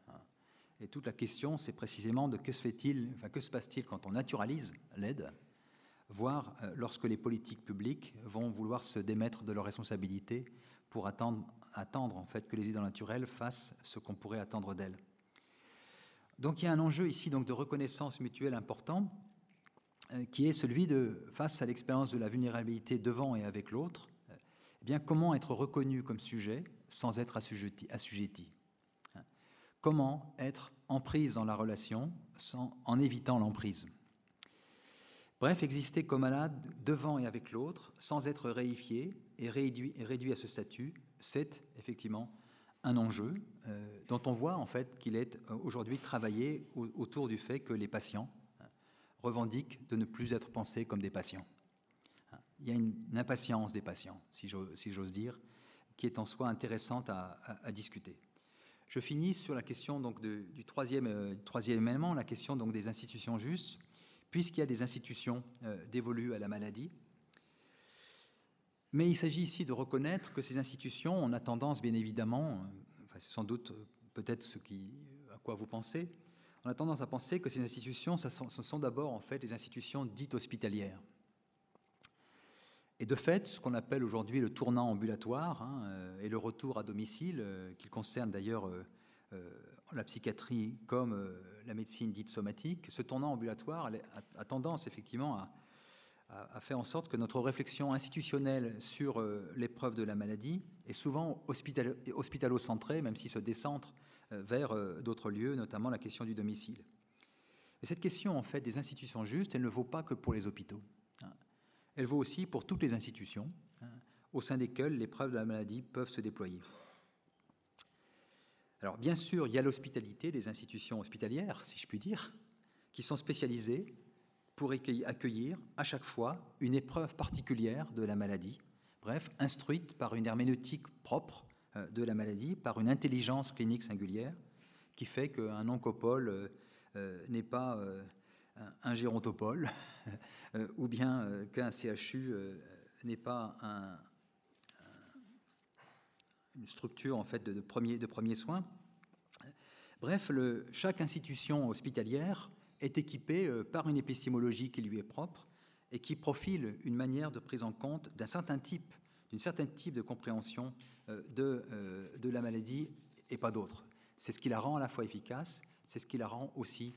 Et toute la question, c'est précisément de que se fait-il, enfin se passe-t-il quand on naturalise l'aide, voire lorsque les politiques publiques vont vouloir se démettre de leurs responsabilités pour attendre, en fait que les aidants naturels fassent ce qu'on pourrait attendre d'elles. Donc il y a un enjeu ici donc de reconnaissance mutuelle important, euh, qui est celui de face à l'expérience de la vulnérabilité devant et avec l'autre, eh bien comment être reconnu comme sujet sans être assujetti? Comment être en prise dans la relation sans, en évitant l'emprise Bref, exister comme malade devant et avec l'autre, sans être réifié et réduit, à ce statut, c'est effectivement un enjeu euh, dont on voit en fait qu'il est euh, aujourd'hui travaillé autour du fait que les patients hein, revendiquent de ne plus être pensés comme des patients. Il y a une, impatience des patients, si j'ose dire, qui est en soi intéressante à, discuter. Je finis sur la question donc du troisième, euh, troisième élément, la question donc des institutions justes, puisqu'il y a des institutions dévolues à la maladie, mais il s'agit ici de reconnaître que ces institutions, on a tendance, bien évidemment, enfin, c'est sans doute euh, peut-être ce qui, à quoi vous pensez, on a tendance à penser que ces institutions, ce sont, d'abord en fait les institutions dites hospitalières. Et de fait, ce qu'on appelle aujourd'hui le tournant ambulatoire hein, euh, et le retour à domicile, euh, qui concerne d'ailleurs la psychiatrie comme la médecine dite somatique, ce tournant ambulatoire a tendance effectivement à, a, fait en sorte que notre réflexion institutionnelle sur euh, l'épreuve de la maladie est souvent hospitalo-centrée, même s'il se décentre euh, vers euh, d'autres lieux, notamment la question du domicile. Et cette question, en fait, des institutions justes, elle ne vaut pas que pour les hôpitaux. Elle vaut aussi pour toutes les institutions hein, au sein desquelles l'épreuve de la maladie peuvent se déployer. Alors, bien sûr, il y a l'hospitalité des institutions hospitalières, si je puis dire, qui sont spécialisées pour accueillir à chaque fois une épreuve particulière de la maladie, bref, instruite par une herméneutique propre euh, de la maladie, par une intelligence clinique singulière, qui fait qu'un oncopole euh, euh, n'est pas un gérontopole, [LAUGHS] ou bien qu'un CHU n'est pas une structure en fait de, de premiers de soins. Bref, chaque institution hospitalière est équipé euh, par une épistémologie qui lui est propre et qui profile une manière de prise en compte d'un certain type, d'une certaine type de compréhension euh, de, euh, de la maladie et pas d'autre. C'est ce qui la rend à la fois efficace, c'est ce qui la rend aussi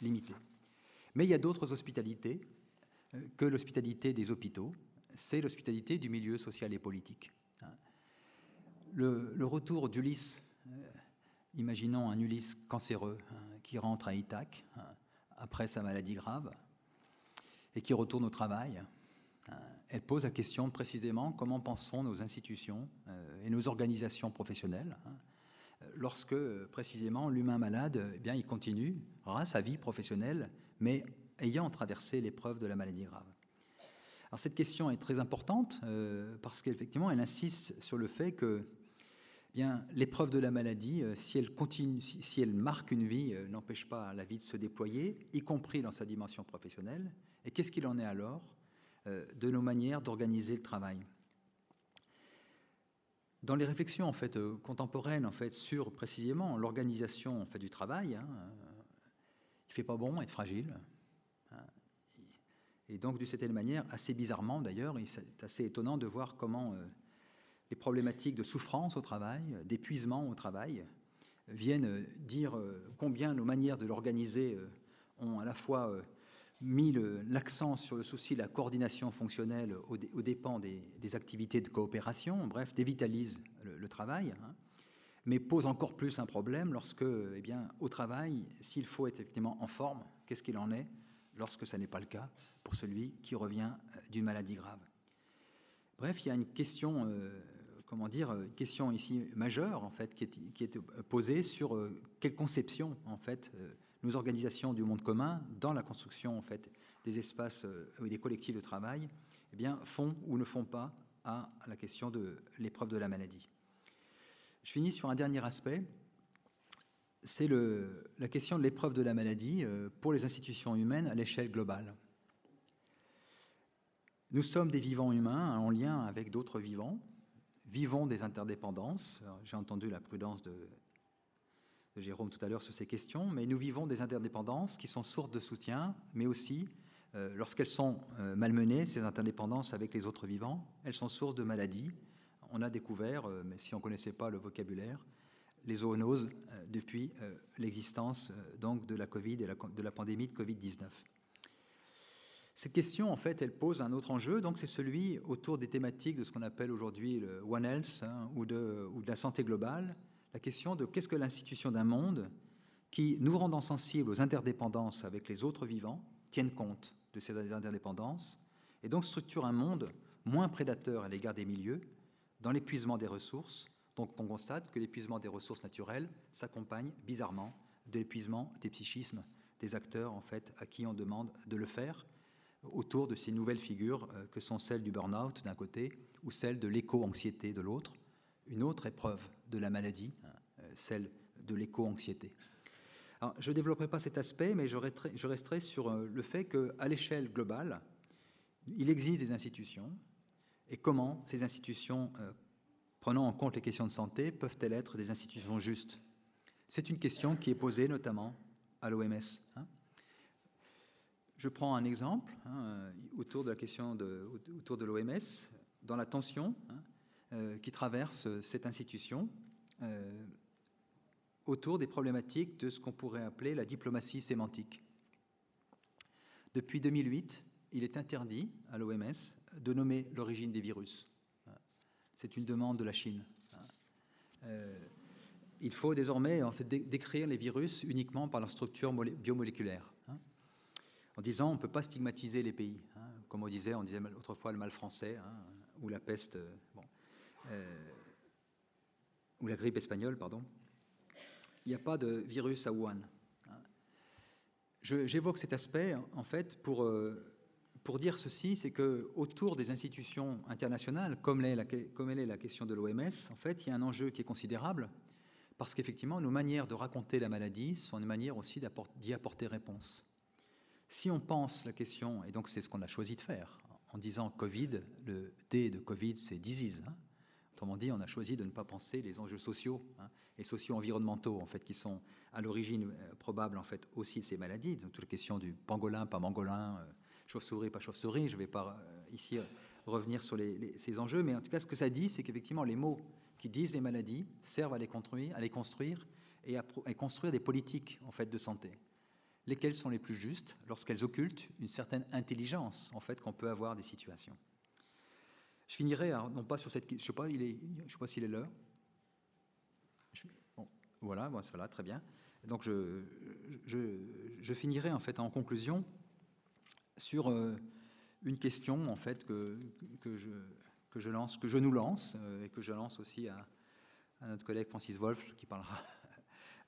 limitée. Mais il y a d'autres hospitalités que l'hospitalité des hôpitaux, c'est l'hospitalité du milieu social et politique. Hein. Le, retour d'Ulysse, imaginons un Ulysse cancéreux hein, qui rentre à Ithaque, hein, après sa maladie grave et qui retourne au travail. Euh, elle pose la question précisément comment pensons nos institutions euh, et nos organisations professionnelles lorsque précisément l'humain malade, eh bien, il continue sa vie professionnelle, mais ayant traversé l'épreuve de la maladie grave. Alors cette question est très importante euh, parce qu'effectivement, elle insiste sur le fait que bien, l'épreuve de la maladie, euh, si elle, marque une vie, euh, n'empêche pas la vie de se déployer, y compris dans sa dimension professionnelle. Et qu'est-ce qu'il en est alors de nos manières d'organiser le travail? Dans les réflexions en fait, contemporaines en fait, sur précisément l'organisation en fait, du travail, hein, il fait pas bon être fragile. Hein. Et donc, de cette manière, assez bizarrement d'ailleurs, c'est assez étonnant de voir comment les problématiques de souffrance au travail, d'épuisement au travail, viennent dire euh, combien nos manières de l'organiser euh, ont à la fois euh, mis l'accent sur le souci de la coordination fonctionnelle aux dépens des, activités de coopération, bref, dévitalisent le, travail, hein, mais pose encore plus un problème lorsque, eh au travail, s'il faut être effectivement en forme, qu'est-ce qu'il en est lorsque ça n'est pas le cas pour celui qui revient d'une maladie grave Bref, il y a une question comment dire, une question ici majeure en fait qui est, posée sur quelle conception en fait nos organisations du monde commun dans la construction en fait des espaces et des collectifs de travail, eh font ou ne font pas à la question de l'épreuve de la maladie. Je finis sur un dernier aspect, c'est la question de l'épreuve de la maladie pour les institutions humaines à l'échelle globale. Nous sommes des vivants humains en lien avec d'autres vivants, vivons des interdépendances. J'ai entendu la prudence de, Jérôme tout à l'heure sur ces questions, mais nous vivons des interdépendances qui sont sources de soutien, mais aussi, euh, lorsqu'elles sont euh, malmenées, ces interdépendances avec les autres vivants, elles sont sources de maladies. On a découvert, euh, mais si on ne connaissait pas le vocabulaire, les zoonoses depuis l'existence donc de la Covid et de la pandémie de Covid-19. Cette question, en fait, elle pose un autre enjeu, donc c'est celui autour des thématiques de ce qu'on appelle aujourd'hui le One Health hein, ou, de, ou, de, la santé globale, la question de qu'est-ce que l'institution d'un monde qui, nous rendant sensibles aux interdépendances avec les autres vivants, tiennent compte de ces interdépendances et donc structure un monde moins prédateur à l'égard des milieux dans l'épuisement des ressources. Donc on constate que l'épuisement des ressources naturelles s'accompagne bizarrement de l'épuisement des psychismes des acteurs en fait à qui on demande de le faire autour de ces nouvelles figures euh, que sont celles du burn-out d'un côté ou celles de l'éco-anxiété de l'autre, une autre épreuve de la maladie, hein, euh, celle de l'éco-anxiété. je ne développerai pas cet aspect, mais je resterai, sur euh, le fait qu'à l'échelle globale, il existe des institutions, et comment ces institutions, prenant en compte les questions de santé, peuvent-elles être des institutions justes? C'est une question qui est posée notamment à l'OMS. Hein. Je prends un exemple hein, autour de la question autour de l'OMS, dans la tension hein, euh, qui traverse cette institution euh, autour des problématiques de ce qu'on pourrait appeler la diplomatie sémantique. Depuis 2008, il est interdit à l'OMS de nommer l'origine des virus. C'est une demande de la Chine. Euh, il faut désormais décrire les virus uniquement par leur structure biomoléculaire en disant on ne peut pas stigmatiser les pays. Hein. comme on disait, on disait autrefois le mal français hein, ou la peste, euh, euh, ou la grippe espagnole, pardon. Il n'y a pas de virus à Wuhan. Hein. J'évoque cet aspect en fait pour, pour dire ceci, c'est que autour des institutions internationales, comme, la, comme elle est la question de l'OMS, en fait, il y a un enjeu qui est considérable parce qu'effectivement, nos manières de raconter la maladie sont une manière aussi d'y apporter réponse. Si on pense la question, et donc c'est ce qu'on a choisi de faire, en disant Covid, le D de Covid, c'est disease. Hein. Autrement dit, on a choisi de ne pas penser les enjeux sociaux hein, et socio-environnementaux, en fait, qui sont à l'origine euh, probable, en fait, aussi de ces maladies. Donc, toute la question du pangolin, pas mangolin, euh, chauve-souris, pas chauve-souris. Je ne vais pas euh, ici revenir sur ces enjeux, mais en tout cas, ce que ça dit, c'est qu'effectivement, les mots qui disent les maladies servent à les construire, à les construire et à, construire des politiques, en fait, de santé lesquelles sont les plus justes lorsqu'elles occultent une certaine intelligence en fait qu'on peut avoir des situations. Je finirai non pas sur cette je sais pas il est je sais pas s'il est l'heure. Voilà, bon, très bien. Donc je, je, finirai en fait en conclusion sur euh, une question en fait que, je, lance, que je nous lance euh, et que je lance aussi à, notre collègue Francis Wolf qui parlera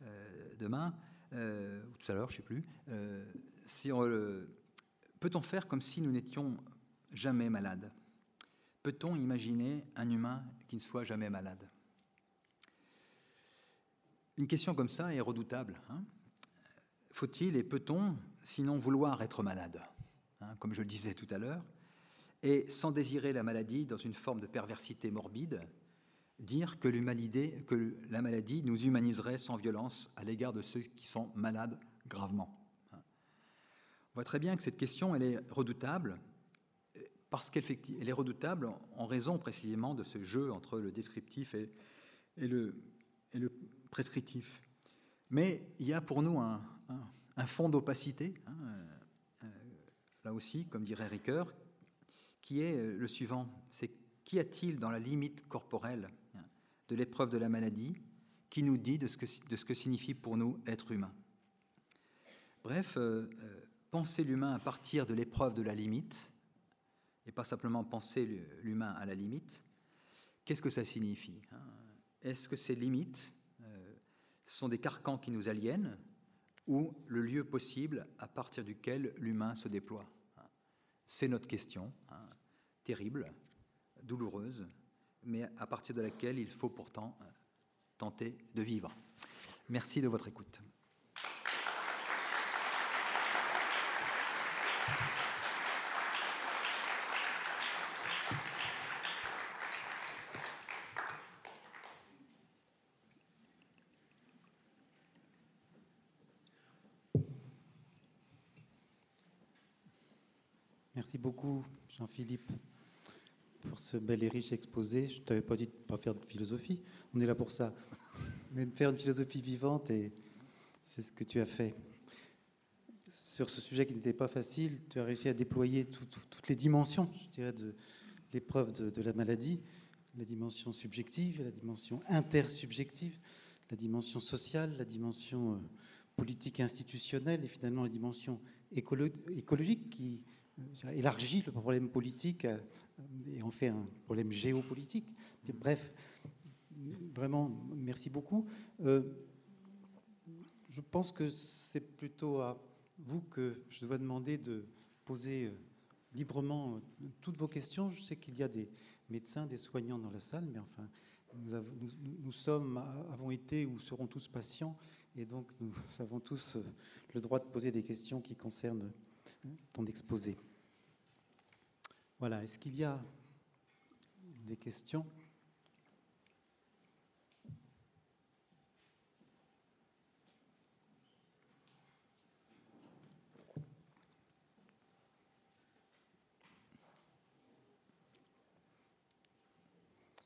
euh, demain. Ou tout à l'heure, je ne sais plus, euh, si peut-on faire comme si nous n'étions jamais malades? Peut-on imaginer un humain qui ne soit jamais malade? Une question comme ça est redoutable. Hein. Faut-il et peut-on sinon vouloir être malade? Hein, Comme je le disais tout à l'heure, et sans désirer la maladie dans une forme de perversité morbide, dire que, que la maladie nous humaniserait sans violence à l'égard de ceux qui sont malades gravement. On voit très bien que cette question, elle est redoutable, parce qu'elle est redoutable en raison précisément de ce jeu entre le descriptif et, le, prescriptif. Mais il y a pour nous un, fond d'opacité, hein, là aussi, comme dirait Ricoeur, qui est le suivant, c'est qu'y a-t-il dans la limite corporelle de l'épreuve de la maladie qui nous dit de ce que, de ce que signifie pour nous être humain? Bref, euh, euh, penser l'humain à partir de l'épreuve de la limite, et pas simplement penser l'humain à la limite, Qu'est-ce que ça signifie hein? Est-ce que ces limites sont des carcans qui nous aliènent ou le lieu possible à partir duquel l'humain se déploie C'est notre question, hein, terrible, douloureuse, mais à partir de laquelle il faut pourtant tenter de vivre. Merci de votre écoute. Merci beaucoup, Jean-Philippe, pour ce bel et riche exposé. Je ne t'avais pas dit de ne pas faire de philosophie, on est là pour ça. [LAUGHS] Mais de faire une philosophie vivante, et c'est ce que tu as fait. Sur ce sujet qui n'était pas facile, tu as réussi à déployer toutes les dimensions, je dirais, de l'épreuve de, la maladie, la dimension subjective, la dimension intersubjective, la dimension sociale, la dimension euh, politique institutionnelle, et finalement la dimension écologique qui élargit le problème politique euh, et en fait un problème géopolitique. bref, vraiment, merci beaucoup. Euh, je pense que c'est plutôt à vous que je dois demander de poser euh, librement toutes vos questions. Je sais qu'il y a des médecins, des soignants dans la salle, mais enfin, nous, nous, sommes, avons été ou serons tous patients, et donc nous [LAUGHS] avons tous le droit de poser des questions qui concernent ton exposé. Voilà, est-ce qu'il y a des questions?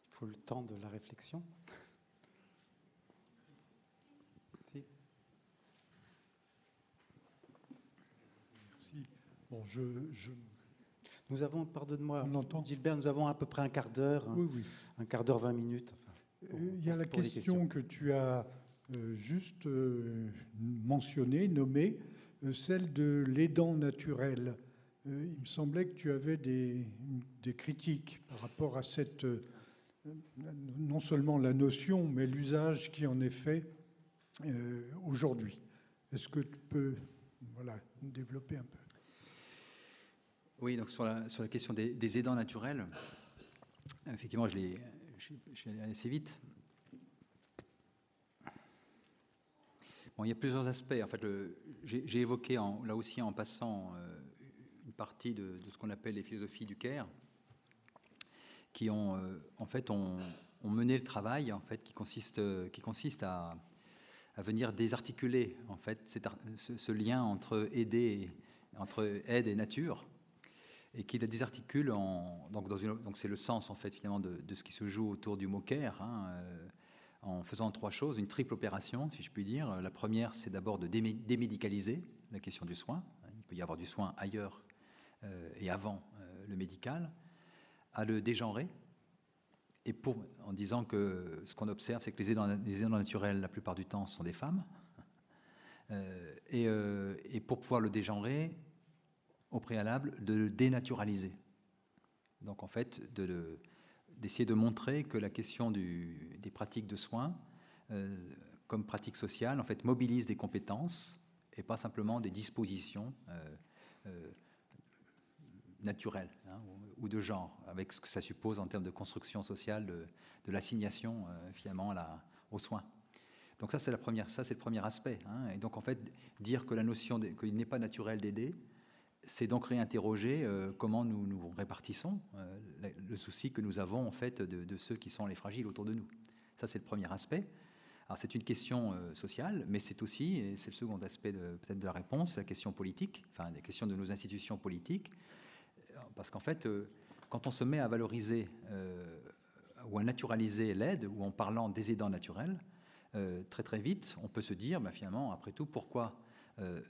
Il faut le temps de la réflexion. Bon, je, Nous avons, pardonne-moi, Gilbert, nous avons à peu près un quart d'heure, oui, oui. un quart d'heure, 20 minutes. Euh, il y a la question que tu as euh, juste euh, mentionnée, nommée, celle de l'aidant naturel. il me semblait que tu avais des, des critiques par rapport à cette, non seulement la notion, mais l'usage qui en est fait aujourd'hui. Est-ce que tu peux voilà, développer un peu? Oui, donc sur la, sur la question des, aidants naturels, effectivement, je l'ai assez vite. Bon, il y a plusieurs aspects. En fait, j'ai évoqué là aussi en passant euh, une partie de, ce qu'on appelle les philosophies du Caire, qui ont euh, en fait ont, mené le travail en fait qui consiste qui consiste à, à venir désarticuler en fait ce, ce, lien entre aider entre aide et nature et qui la désarticule en, donc, dans une, donc c'est le sens en fait finalement de, ce qui se joue autour du mot care, hein, euh, en faisant trois choses, une triple opération si je puis dire. La première c'est d'abord de démédicaliser la question du soin. Il peut y avoir du soin ailleurs euh, et avant euh, le médical, à le dégenrer. Et pour, en disant que ce qu'on observe, c'est que les aidants naturels, la plupart du temps, sont des femmes. [LAUGHS] et, et, pour pouvoir le dégenrer, au préalable de le dénaturaliser. Donc en fait, d'essayer de, montrer que la question des pratiques de soins, euh, comme pratique sociale, en fait, mobilise des compétences et pas simplement des dispositions euh, euh, naturelles hein, ou, de genre, avec ce que ça suppose en termes de construction sociale, de, l'assignation finalement aux soins. Donc ça c'est le premier aspect. Hein. Et donc en fait, dire que la notion qu'il n'est pas naturel d'aider, c'est donc réinterroger euh, comment nous nous répartissons euh, le souci que nous avons en fait de, ceux qui sont les fragiles autour de nous. Ça, c'est le premier aspect. Alors, c'est une question euh, sociale, mais c'est aussi, et c'est le second aspect peut-être de la réponse, la question politique, enfin, la question de nos institutions politiques. Parce qu'en fait, quand on se met à valoriser ou à naturaliser l'aide, ou en parlant des aidants naturels, très très vite, on peut se dire, bah, finalement, après tout, pourquoi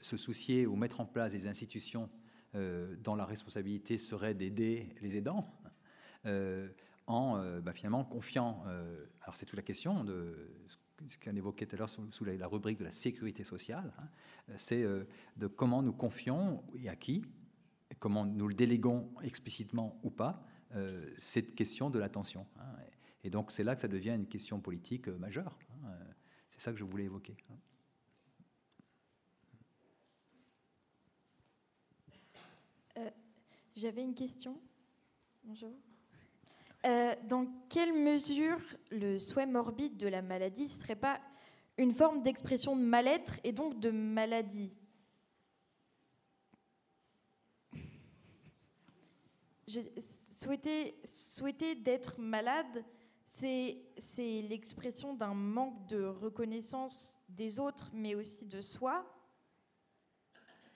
se soucier ou mettre en place des institutions euh, dont la responsabilité serait d'aider les aidants, euh, en euh, bah, finalement confiant. alors c'est toute la question de ce qu'on évoquait tout à l'heure sous, la, rubrique de la sécurité sociale, hein, c'est de comment nous confions et à qui, et comment nous le déléguons explicitement ou pas, cette question de l'attention. Hein. Et donc c'est là que ça devient une question politique majeure. Hein. C'est ça que je voulais évoquer. Hein. J'avais une question. Bonjour. Euh, dans quelle mesure le souhait morbide de la maladie ne serait pas une forme d'expression de mal-être et donc de maladie [LAUGHS] souhaiter d'être malade, c'est l'expression d'un manque de reconnaissance des autres, mais aussi de soi.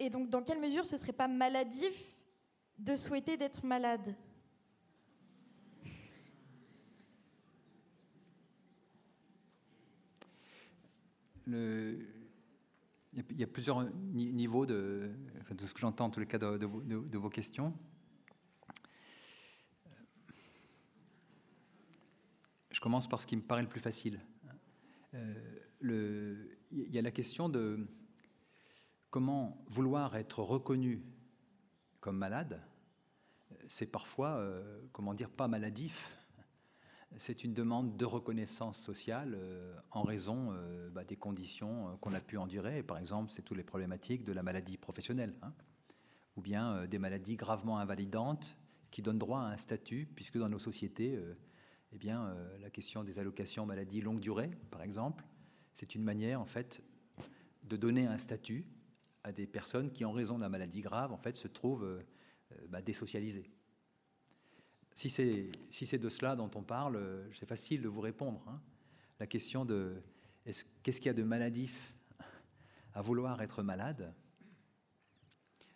Et donc, dans quelle mesure ce serait pas maladif de souhaiter d'être malade. il y a plusieurs niveaux de, de ce que j'entends en tous les cas de, vos questions. Je commence par ce qui me paraît le plus facile. Euh, il y a la question de comment vouloir être reconnu comme malade c'est parfois, euh, comment dire, pas maladif. C'est une demande de reconnaissance sociale euh, en raison euh, bah, des conditions qu'on a pu endurer. par exemple, c'est toutes les problématiques de la maladie professionnelle, hein. ou bien des maladies gravement invalidantes qui donnent droit à un statut, puisque dans nos sociétés, eh bien, la question des allocations maladie longue durée, par exemple, c'est une manière en fait de donner un statut à des personnes qui, en raison la maladie grave, en fait, se trouvent bah, désocialisées. Si c'est si de cela dont on parle, euh, c'est facile de vous répondre. Hein. La question de qu'est-ce qu'il y a de maladif à vouloir être malade?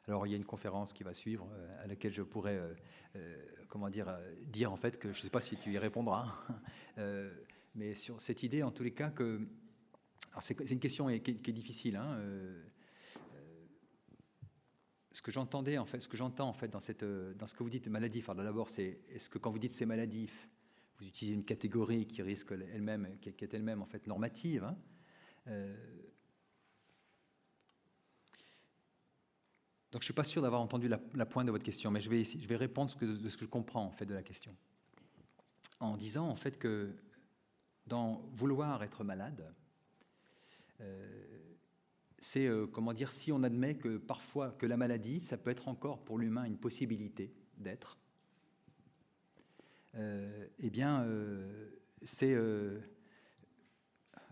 Alors il y a une conférence qui va suivre euh, à laquelle je pourrais, euh, comment dire, dire en fait que je ne sais pas si tu y répondras, mais sur cette idée en tous les cas que, c'est une question qui est, difficile. Hein, que j'entendais en fait, ce que j'entends en fait dans cette, euh, dans ce que vous dites maladif. Alors d'abord, c'est est-ce que quand vous dites c'est maladif, vous utilisez une catégorie qui risque elle-même, qui, est elle-même en fait normative. Hein. Euh, donc je suis pas sûr d'avoir entendu la, pointe de votre question, mais je vais, je vais répondre ce que, de ce que je comprends en fait de la question, en disant en fait que dans vouloir être malade, euh, c'est euh, comment dire si on admet que parfois que la maladie, ça peut être encore pour l'humain une possibilité d'être. Euh, eh bien, euh, c'est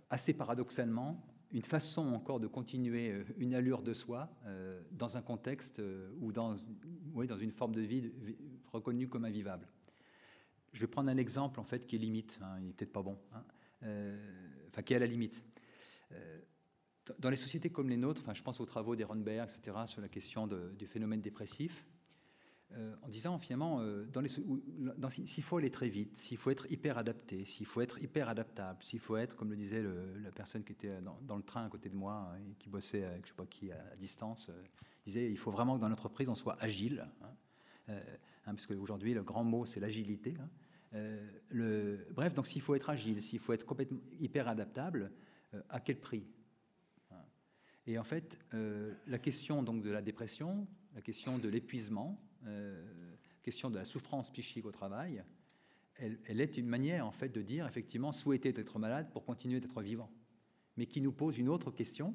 assez paradoxalement une façon encore de continuer une allure de soi dans un contexte ou dans, oui, dans une forme de vie reconnue comme invivable. Je vais prendre un exemple en fait qui est limite, hein, il n'est peut-être pas bon, hein, enfin qui est à la limite dans les sociétés comme les nôtres, enfin, je pense aux travaux d'Ehrenberg, etc., sur la question du phénomène dépressif, euh, en disant finalement, euh, s'il faut aller très vite, s'il faut être hyper adapté, s'il faut être hyper adaptable, s'il faut être, comme le disait la personne qui était dans, le train à côté de moi hein, et qui bossait avec je sais pas qui à, distance, euh, disait il faut vraiment que dans notre entreprise on soit agile, hein, hein, parce qu'aujourd'hui le grand mot c'est l'agilité. le, bref, donc s'il faut être agile, s'il faut être complètement hyper adaptable, à quel prix? Et en fait, euh, la question donc de la dépression, la question de l'épuisement, euh, question de la souffrance psychique au travail, elle, est une manière en fait de dire effectivement souhaiter être malade pour continuer d'être vivant, mais qui nous pose une autre question,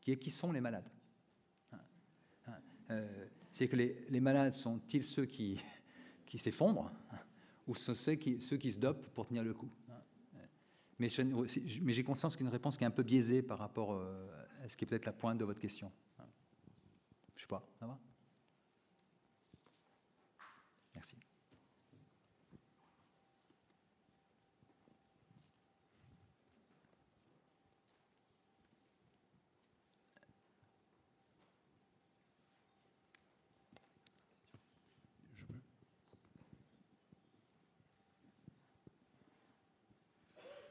qui est qui sont les malades? Hein, hein, euh, C'est que les, malades sont-ils ceux qui, [LAUGHS] qui s'effondrent ou ceux qui, ceux qui se dopent pour tenir le coup? Hein, mais j'ai conscience qu'une réponse qui est un peu biaisée par rapport ce qui est peut-être la pointe de votre question. Je sais pas, ça va? Merci.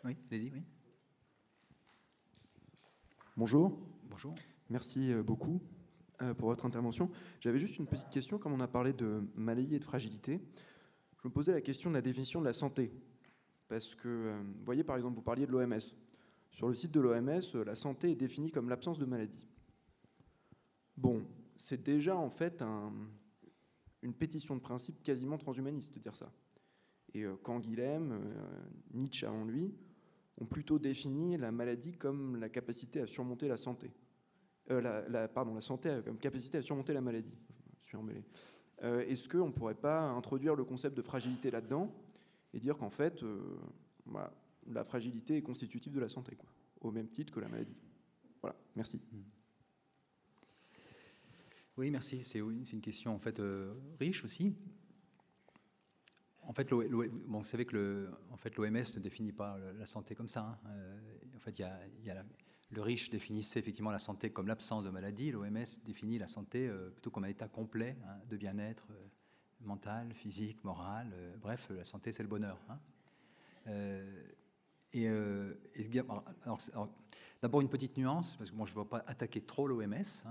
Oui, allez-y, oui. Bonjour. Bonjour. Merci euh, beaucoup euh, pour votre intervention. J'avais juste une petite question, comme on a parlé de maladie et de fragilité. Je me posais la question de la définition de la santé. Parce que, euh, vous voyez, par exemple, vous parliez de l'OMS. Sur le site de l'OMS, la santé est définie comme l'absence de maladie. Bon, c'est déjà en fait une pétition de principe quasiment transhumaniste de dire ça. Et Canguilhem, Nietzsche avant lui, ont plutôt défini la maladie comme la capacité à surmonter la santé. la, pardon, la santé comme capacité à surmonter la maladie. Je me suis emmêlé. Est-ce qu'on ne pourrait pas introduire le concept de fragilité là-dedans et dire qu'en fait, bah, la fragilité est constitutive de la santé, au même titre que la maladie? Voilà, merci. Hmm. Oui, merci. C'est une question en fait euh, riche aussi. En fait, vous savez que l'OMS ne définit pas la santé comme ça. Hein. Euh, en fait, il y a, le riche définissait effectivement la santé comme l'absence de maladie. L'OMS définit la santé euh, plutôt comme un état complet hein, de bien-être mental, physique, moral. bref, la santé, c'est le bonheur. Hein. Et, d'abord une petite nuance, parce que bon, je ne veux pas attaquer trop l'OMS.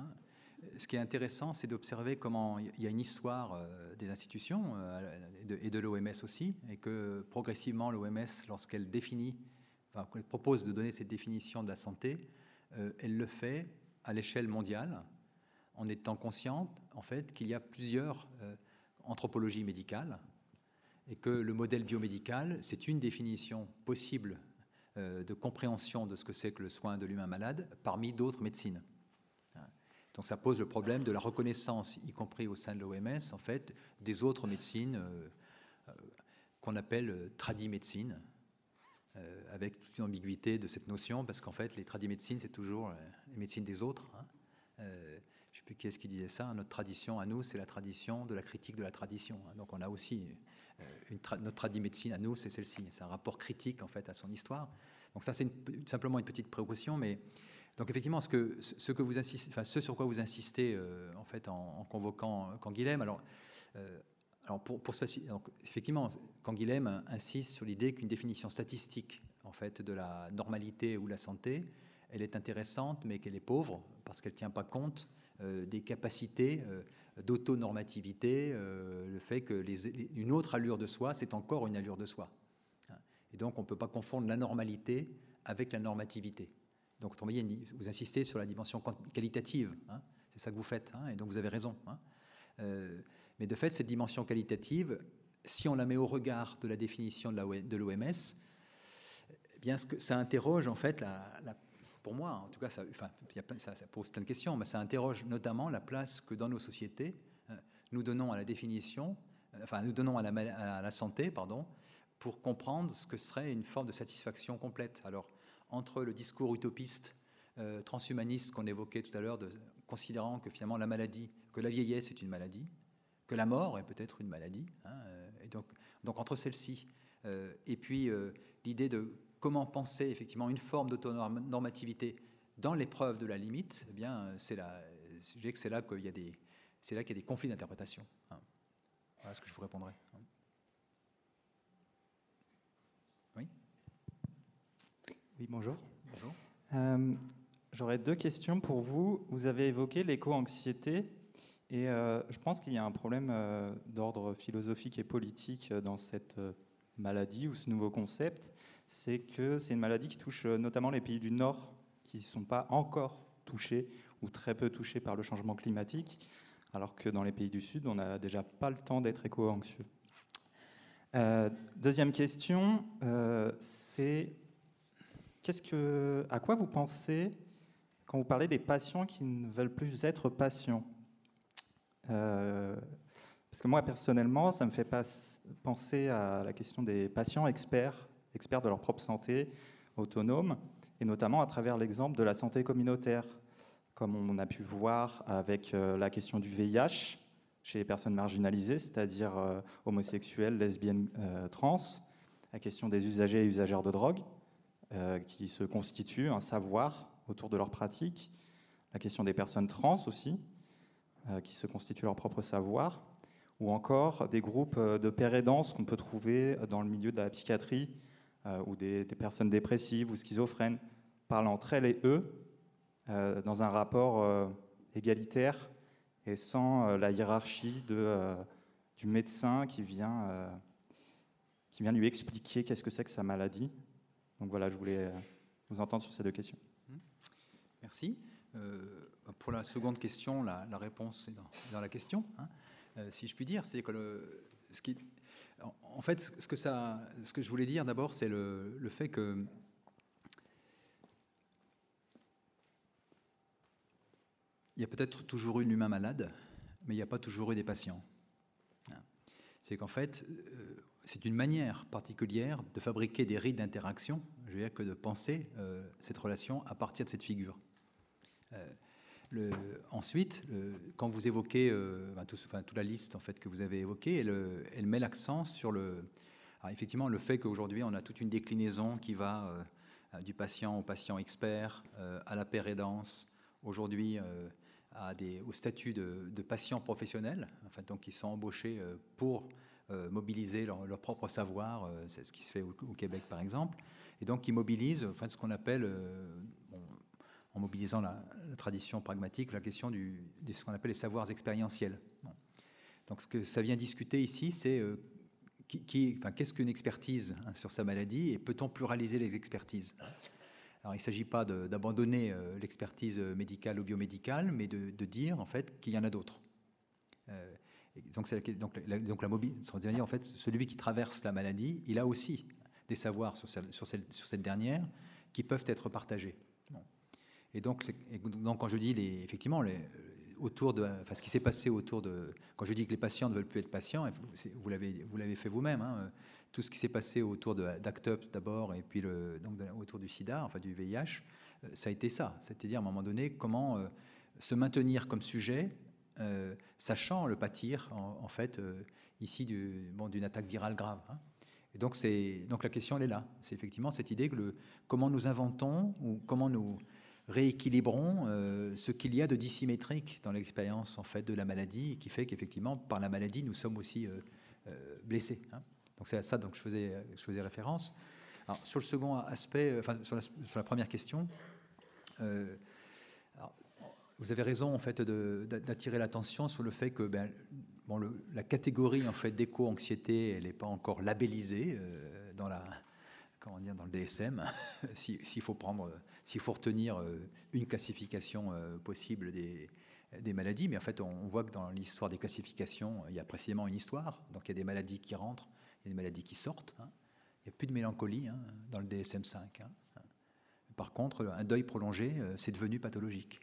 Ce qui est intéressant, c'est d'observer comment il y a une histoire euh, des institutions euh, et de, l'OMS aussi, et que progressivement l'OMS, lorsqu'elle définit, propose de donner cette définition de la santé, euh, elle le fait à l'échelle mondiale, en étant consciente en fait qu'il y a plusieurs anthropologies médicales et que le modèle biomédical, c'est une définition possible de compréhension de ce que c'est que le soin de l'humain malade parmi d'autres médecines. Donc ça pose le problème de la reconnaissance, y compris au sein de l'OMS, en fait, des autres médecines euh, euh, qu'on appelle tradimédecine, avec toute une ambiguïté de cette notion, parce qu'en fait, les tradimédecines, c'est toujours les médecines des autres. Hein. je ne sais plus qui est-ce qui disait ça. Notre tradition à nous, c'est la tradition de la critique de la tradition. Hein. Donc on a aussi une notre tradimédecine à nous, c'est celle-ci. C'est un rapport critique en fait à son histoire. Donc ça, c'est simplement une petite précaution, mais donc effectivement, ce, que, ce, sur quoi vous insistez euh, en fait en, convoquant Canguilhem, alors, euh, alors pour, pour effectivement, Canguilhem insiste sur l'idée qu'une définition statistique en fait de la normalité ou la santé, elle est intéressante, mais qu'elle est pauvre parce qu'elle ne tient pas compte euh, des capacités d'autonormativité, le fait que autre allure de soi, c'est encore une allure de soi. Et donc, on ne peut pas confondre la normalité avec la normativité. Donc, vous insistez sur la dimension qualitative. Hein. c'est ça que vous faites, hein, et donc vous avez raison. Hein. Euh, mais de fait, cette dimension qualitative, si on la met au regard de la définition de l'OMS, eh bien, ça interroge en fait, pour moi, en tout cas, ça, pose plein de questions, mais ça interroge notamment la place que dans nos sociétés, nous donnons à la définition, enfin, nous donnons à la, à la santé, pardon, pour comprendre ce que serait une forme de satisfaction complète. Alors, entre le discours utopiste, euh, transhumaniste qu'on évoquait tout à l'heure, considérant que finalement la maladie, que la vieillesse est une maladie, que la mort est peut-être une maladie, hein, euh, et donc, entre celles-ci, euh, et puis l'idée de comment penser effectivement une forme d'autonormativité dans l'épreuve de la limite, eh bien, c'est là, je que c'est là qu'il y a des, c'est là qu'il y a des conflits d'interprétation. Hein. Voilà ce que je vous répondrai. Hein. Oui, bonjour. Bonjour. Euh, j'aurais deux questions pour vous. Vous avez évoqué l'éco-anxiété et euh, je pense qu'il y a un problème euh, d'ordre philosophique et politique dans cette maladie ou ce nouveau concept. C'est que c'est une maladie qui touche notamment les pays du Nord qui ne sont pas encore touchés ou très peu touchés par le changement climatique, alors que dans les pays du Sud, on n'a déjà pas le temps d'être éco-anxieux. deuxième question, c'est Qu'est-ce que, à quoi vous pensez quand vous parlez des patients qui ne veulent plus être patients euh, Parce que moi, personnellement, ça me fait pas penser à la question des patients experts, experts de leur propre santé, autonomes, et notamment à travers l'exemple de la santé communautaire, comme on a pu voir avec euh, la question du VIH chez les personnes marginalisées, c'est-à-dire euh, homosexuelles, lesbiennes, trans, la question des usagers et usagères de drogue, qui se constituent un savoir autour de leur pratique, la question des personnes trans aussi, euh, qui se constituent leur propre savoir, ou encore des groupes euh, de aidants qu'on peut trouver dans le milieu de la psychiatrie, ou des, personnes dépressives ou schizophrènes, parlent entre elles et eux dans un rapport égalitaire et sans la hiérarchie du médecin qui vient, qui vient lui expliquer qu'est-ce que c'est que sa maladie. Donc voilà, je voulais euh, vous entendre sur ces deux questions. Mmh. Merci. Euh, pour la seconde question, la, réponse est dans, la question, hein. euh, si je puis dire. C'est que ce en fait, ce que, je voulais dire d'abord, c'est le, fait que il y a peut-être toujours eu l'humain malade, mais il n'y a pas toujours eu des patients. C'est qu'en fait, c'est une manière particulière de fabriquer des rites d'interaction, je veux dire que de penser euh, cette relation à partir de cette figure. Euh, ensuite, quand vous évoquez enfin, toute la liste en fait que vous avez évoquée, elle, met l'accent sur le, effectivement le fait qu'aujourd'hui on a toute une déclinaison qui va du patient au patient expert, à la pérédance, aujourd'hui au statut de, de patients professionnels, enfin, donc qui sont embauchés pour euh, mobiliser leur, propre savoir, euh, c'est ce qui se fait au, Québec par exemple, et donc qui mobilisent enfin, ce qu'on appelle, euh, en mobilisant la, tradition pragmatique, la question du, de ce qu'on appelle les savoirs expérientiels. Donc ce que ça vient discuter ici, c'est qu'est-ce qu'une expertise hein, sur sa maladie et peut-on pluraliser les expertises? Alors, il ne s'agit pas d'abandonner l'expertise médicale ou biomédicale, mais de, de dire en fait qu'il y en a d'autres donc, la, donc en fait, celui qui traverse la maladie, il a aussi des savoirs sur, cette dernière qui peuvent être partagés. Et donc, quand je dis effectivement autour de, ce qui s'est passé autour de, quand je dis que les patients ne veulent plus être patients, vous l'avez, fait vous-même, hein, tout ce qui s'est passé autour d'ACT UP d'abord et puis autour du SIDA, enfin du VIH, euh, ça a été ça. C'est-à-dire à un moment donné comment euh, se maintenir comme sujet euh, sachant le pâtir, en, fait, euh, ici, d'une attaque virale grave. Hein. Donc, la question, elle est là. C'est effectivement cette idée que comment nous inventons ou comment nous rééquilibrons euh, ce qu'il y a de dissymétrique dans l'expérience en fait de la maladie, qui fait qu'effectivement, par la maladie, nous sommes aussi blessés. Hein. Donc c'est à ça donc je faisais, référence. Sur le second aspect, enfin sur la première question, vous avez raison en fait d'attirer l'attention sur le fait que ben, la catégorie en fait d'éco-anxiété, elle n'est pas encore labellisée euh, dans la comment dire dans le DSM. [LAUGHS] S'il faut prendre, s'il faut retenir euh, une classification euh, possible des, maladies, mais en fait on, voit que dans l'histoire des classifications, il y a précisément une histoire. Donc il y a des maladies qui rentrent, il y a des maladies qui sortent. Hein. Il n'y a plus de mélancolie hein, dans le DSM-5. Hein. Par contre, un deuil prolongé, c'est devenu pathologique.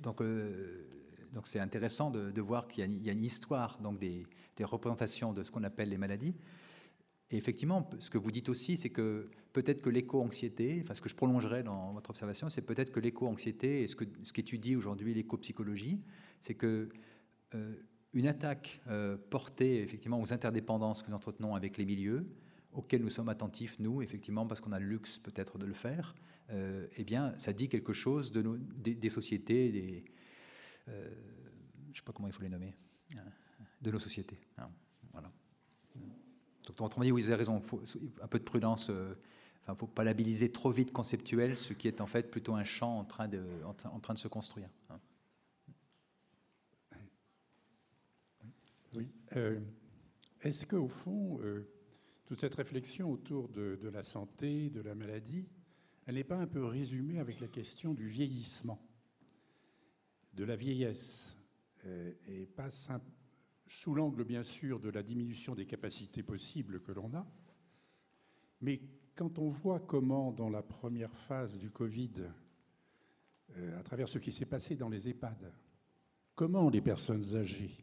Donc, euh, donc c'est intéressant de, voir qu'il y, a une histoire donc des, représentations de ce qu'on appelle les maladies. Et effectivement, ce que vous dites aussi, c'est que peut-être que l'éco-anxiété, enfin ce que je prolongerai dans votre observation, c'est peut-être que l'éco-anxiété et ce qu'étudie ce qu'étudie aujourd'hui l'éco-psychologie, c'est que euh, une attaque portée effectivement aux interdépendances que nous entretenons avec les milieux, auxquels nous sommes attentifs, nous, effectivement, parce qu'on a le luxe peut-être de le faire, euh, eh bien, ça dit quelque chose de nos, des, sociétés, des, euh, je ne sais pas comment il faut les nommer, hein, de nos sociétés. Hein, voilà. Donc, autrement dit, oui, vous avez raison, faut, un peu de prudence, euh, enfin, pour pas labelliser trop vite conceptuel, ce qui est en fait plutôt un champ en train de, en, train de se construire. Hein. Oui. Est-ce qu'au fond, toute cette réflexion autour de, la santé, de la maladie, elle n'est pas un peu résumée avec la question du vieillissement, de la vieillesse, euh, et pas sous l'angle bien sûr de la diminution des capacités possibles que l'on a, mais quand on voit comment dans la première phase du Covid, euh, à travers ce qui s'est passé dans les EHPAD, comment les personnes âgées,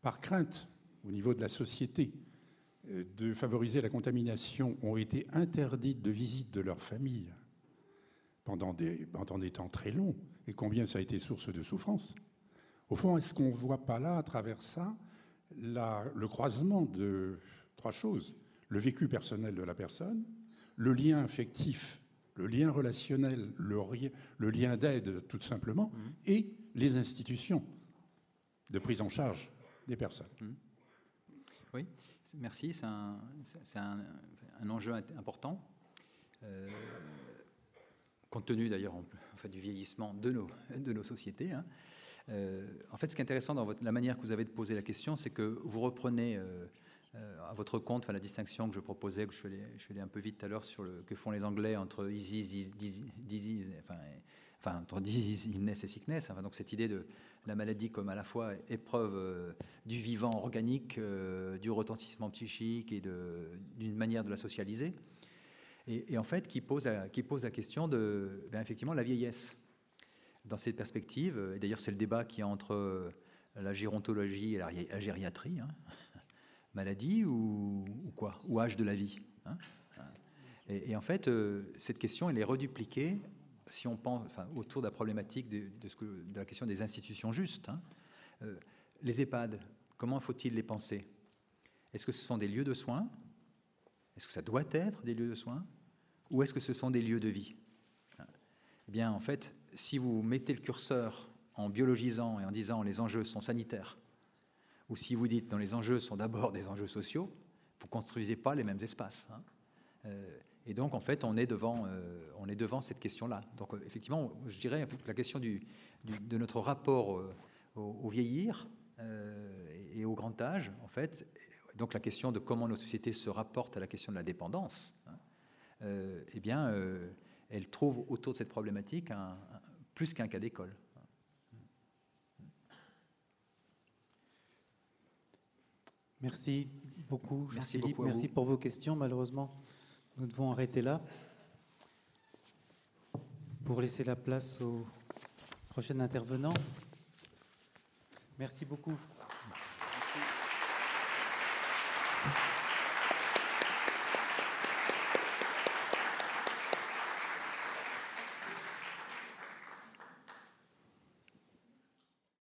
par crainte au niveau de la société, de favoriser la contamination ont été interdites de visite de leur famille pendant des, pendant des temps très longs, et combien ça a été source de souffrance? Au fond, est-ce qu'on ne voit pas là, à travers ça, le croisement de trois choses? Le vécu personnel de la personne, le lien affectif, le lien relationnel, le, le lien d'aide, tout simplement, mmh. et les institutions de prise en charge des personnes. Mmh. Oui, merci. C'est un, enjeu important, euh, compte tenu d'ailleurs du vieillissement de nos, de nos sociétés. Hein. Euh, en fait, ce qui est intéressant dans la manière que vous avez de poser la question, c'est que vous reprenez euh, à votre compte enfin, la distinction que je proposais, que je suis un peu vite tout à l'heure sur le que font les Anglais entre easy, disease, enfin, enfin, dit illness et sickness, donc cette idée de la maladie comme à la fois épreuve euh, du vivant organique, euh, du retentissement psychique et d'une manière de la socialiser, et, en fait qui pose, qui pose la question de, ben, effectivement, la vieillesse. Dans cette perspective, et d'ailleurs c'est le débat qui est entre la gérontologie et la, gériatrie, hein. [LAUGHS] maladie ou, quoi, ou âge de la vie. Hein? et, en fait, euh, cette question, elle est redupliquée si on pense enfin, autour de la problématique de, la question des institutions justes. Hein. Euh, les EHPAD, comment faut-il les penser? Est-ce que ce sont des lieux de soins? Est-ce que ça doit être des lieux de soins? Ou est-ce que ce sont des lieux de vie? Eh bien, en fait, si vous mettez le curseur en biologisant et en disant les enjeux sont sanitaires, ou si vous dites non, les enjeux sont d'abord des enjeux sociaux, vous ne construisez pas les mêmes espaces. Hein. Euh, et donc, en fait, on est devant, euh, on est devant cette question-là. Donc, euh, effectivement, je dirais que la question du, de notre rapport au, vieillir et au grand âge, en fait, donc la question de comment nos sociétés se rapportent à la question de la dépendance, hein, eh bien, elle trouve autour de cette problématique un, plus qu'un cas d'école. Merci beaucoup, Jean-Philippe. Merci, pour vos questions. Malheureusement, nous devons arrêter là pour laisser la place au prochain intervenant. Merci beaucoup.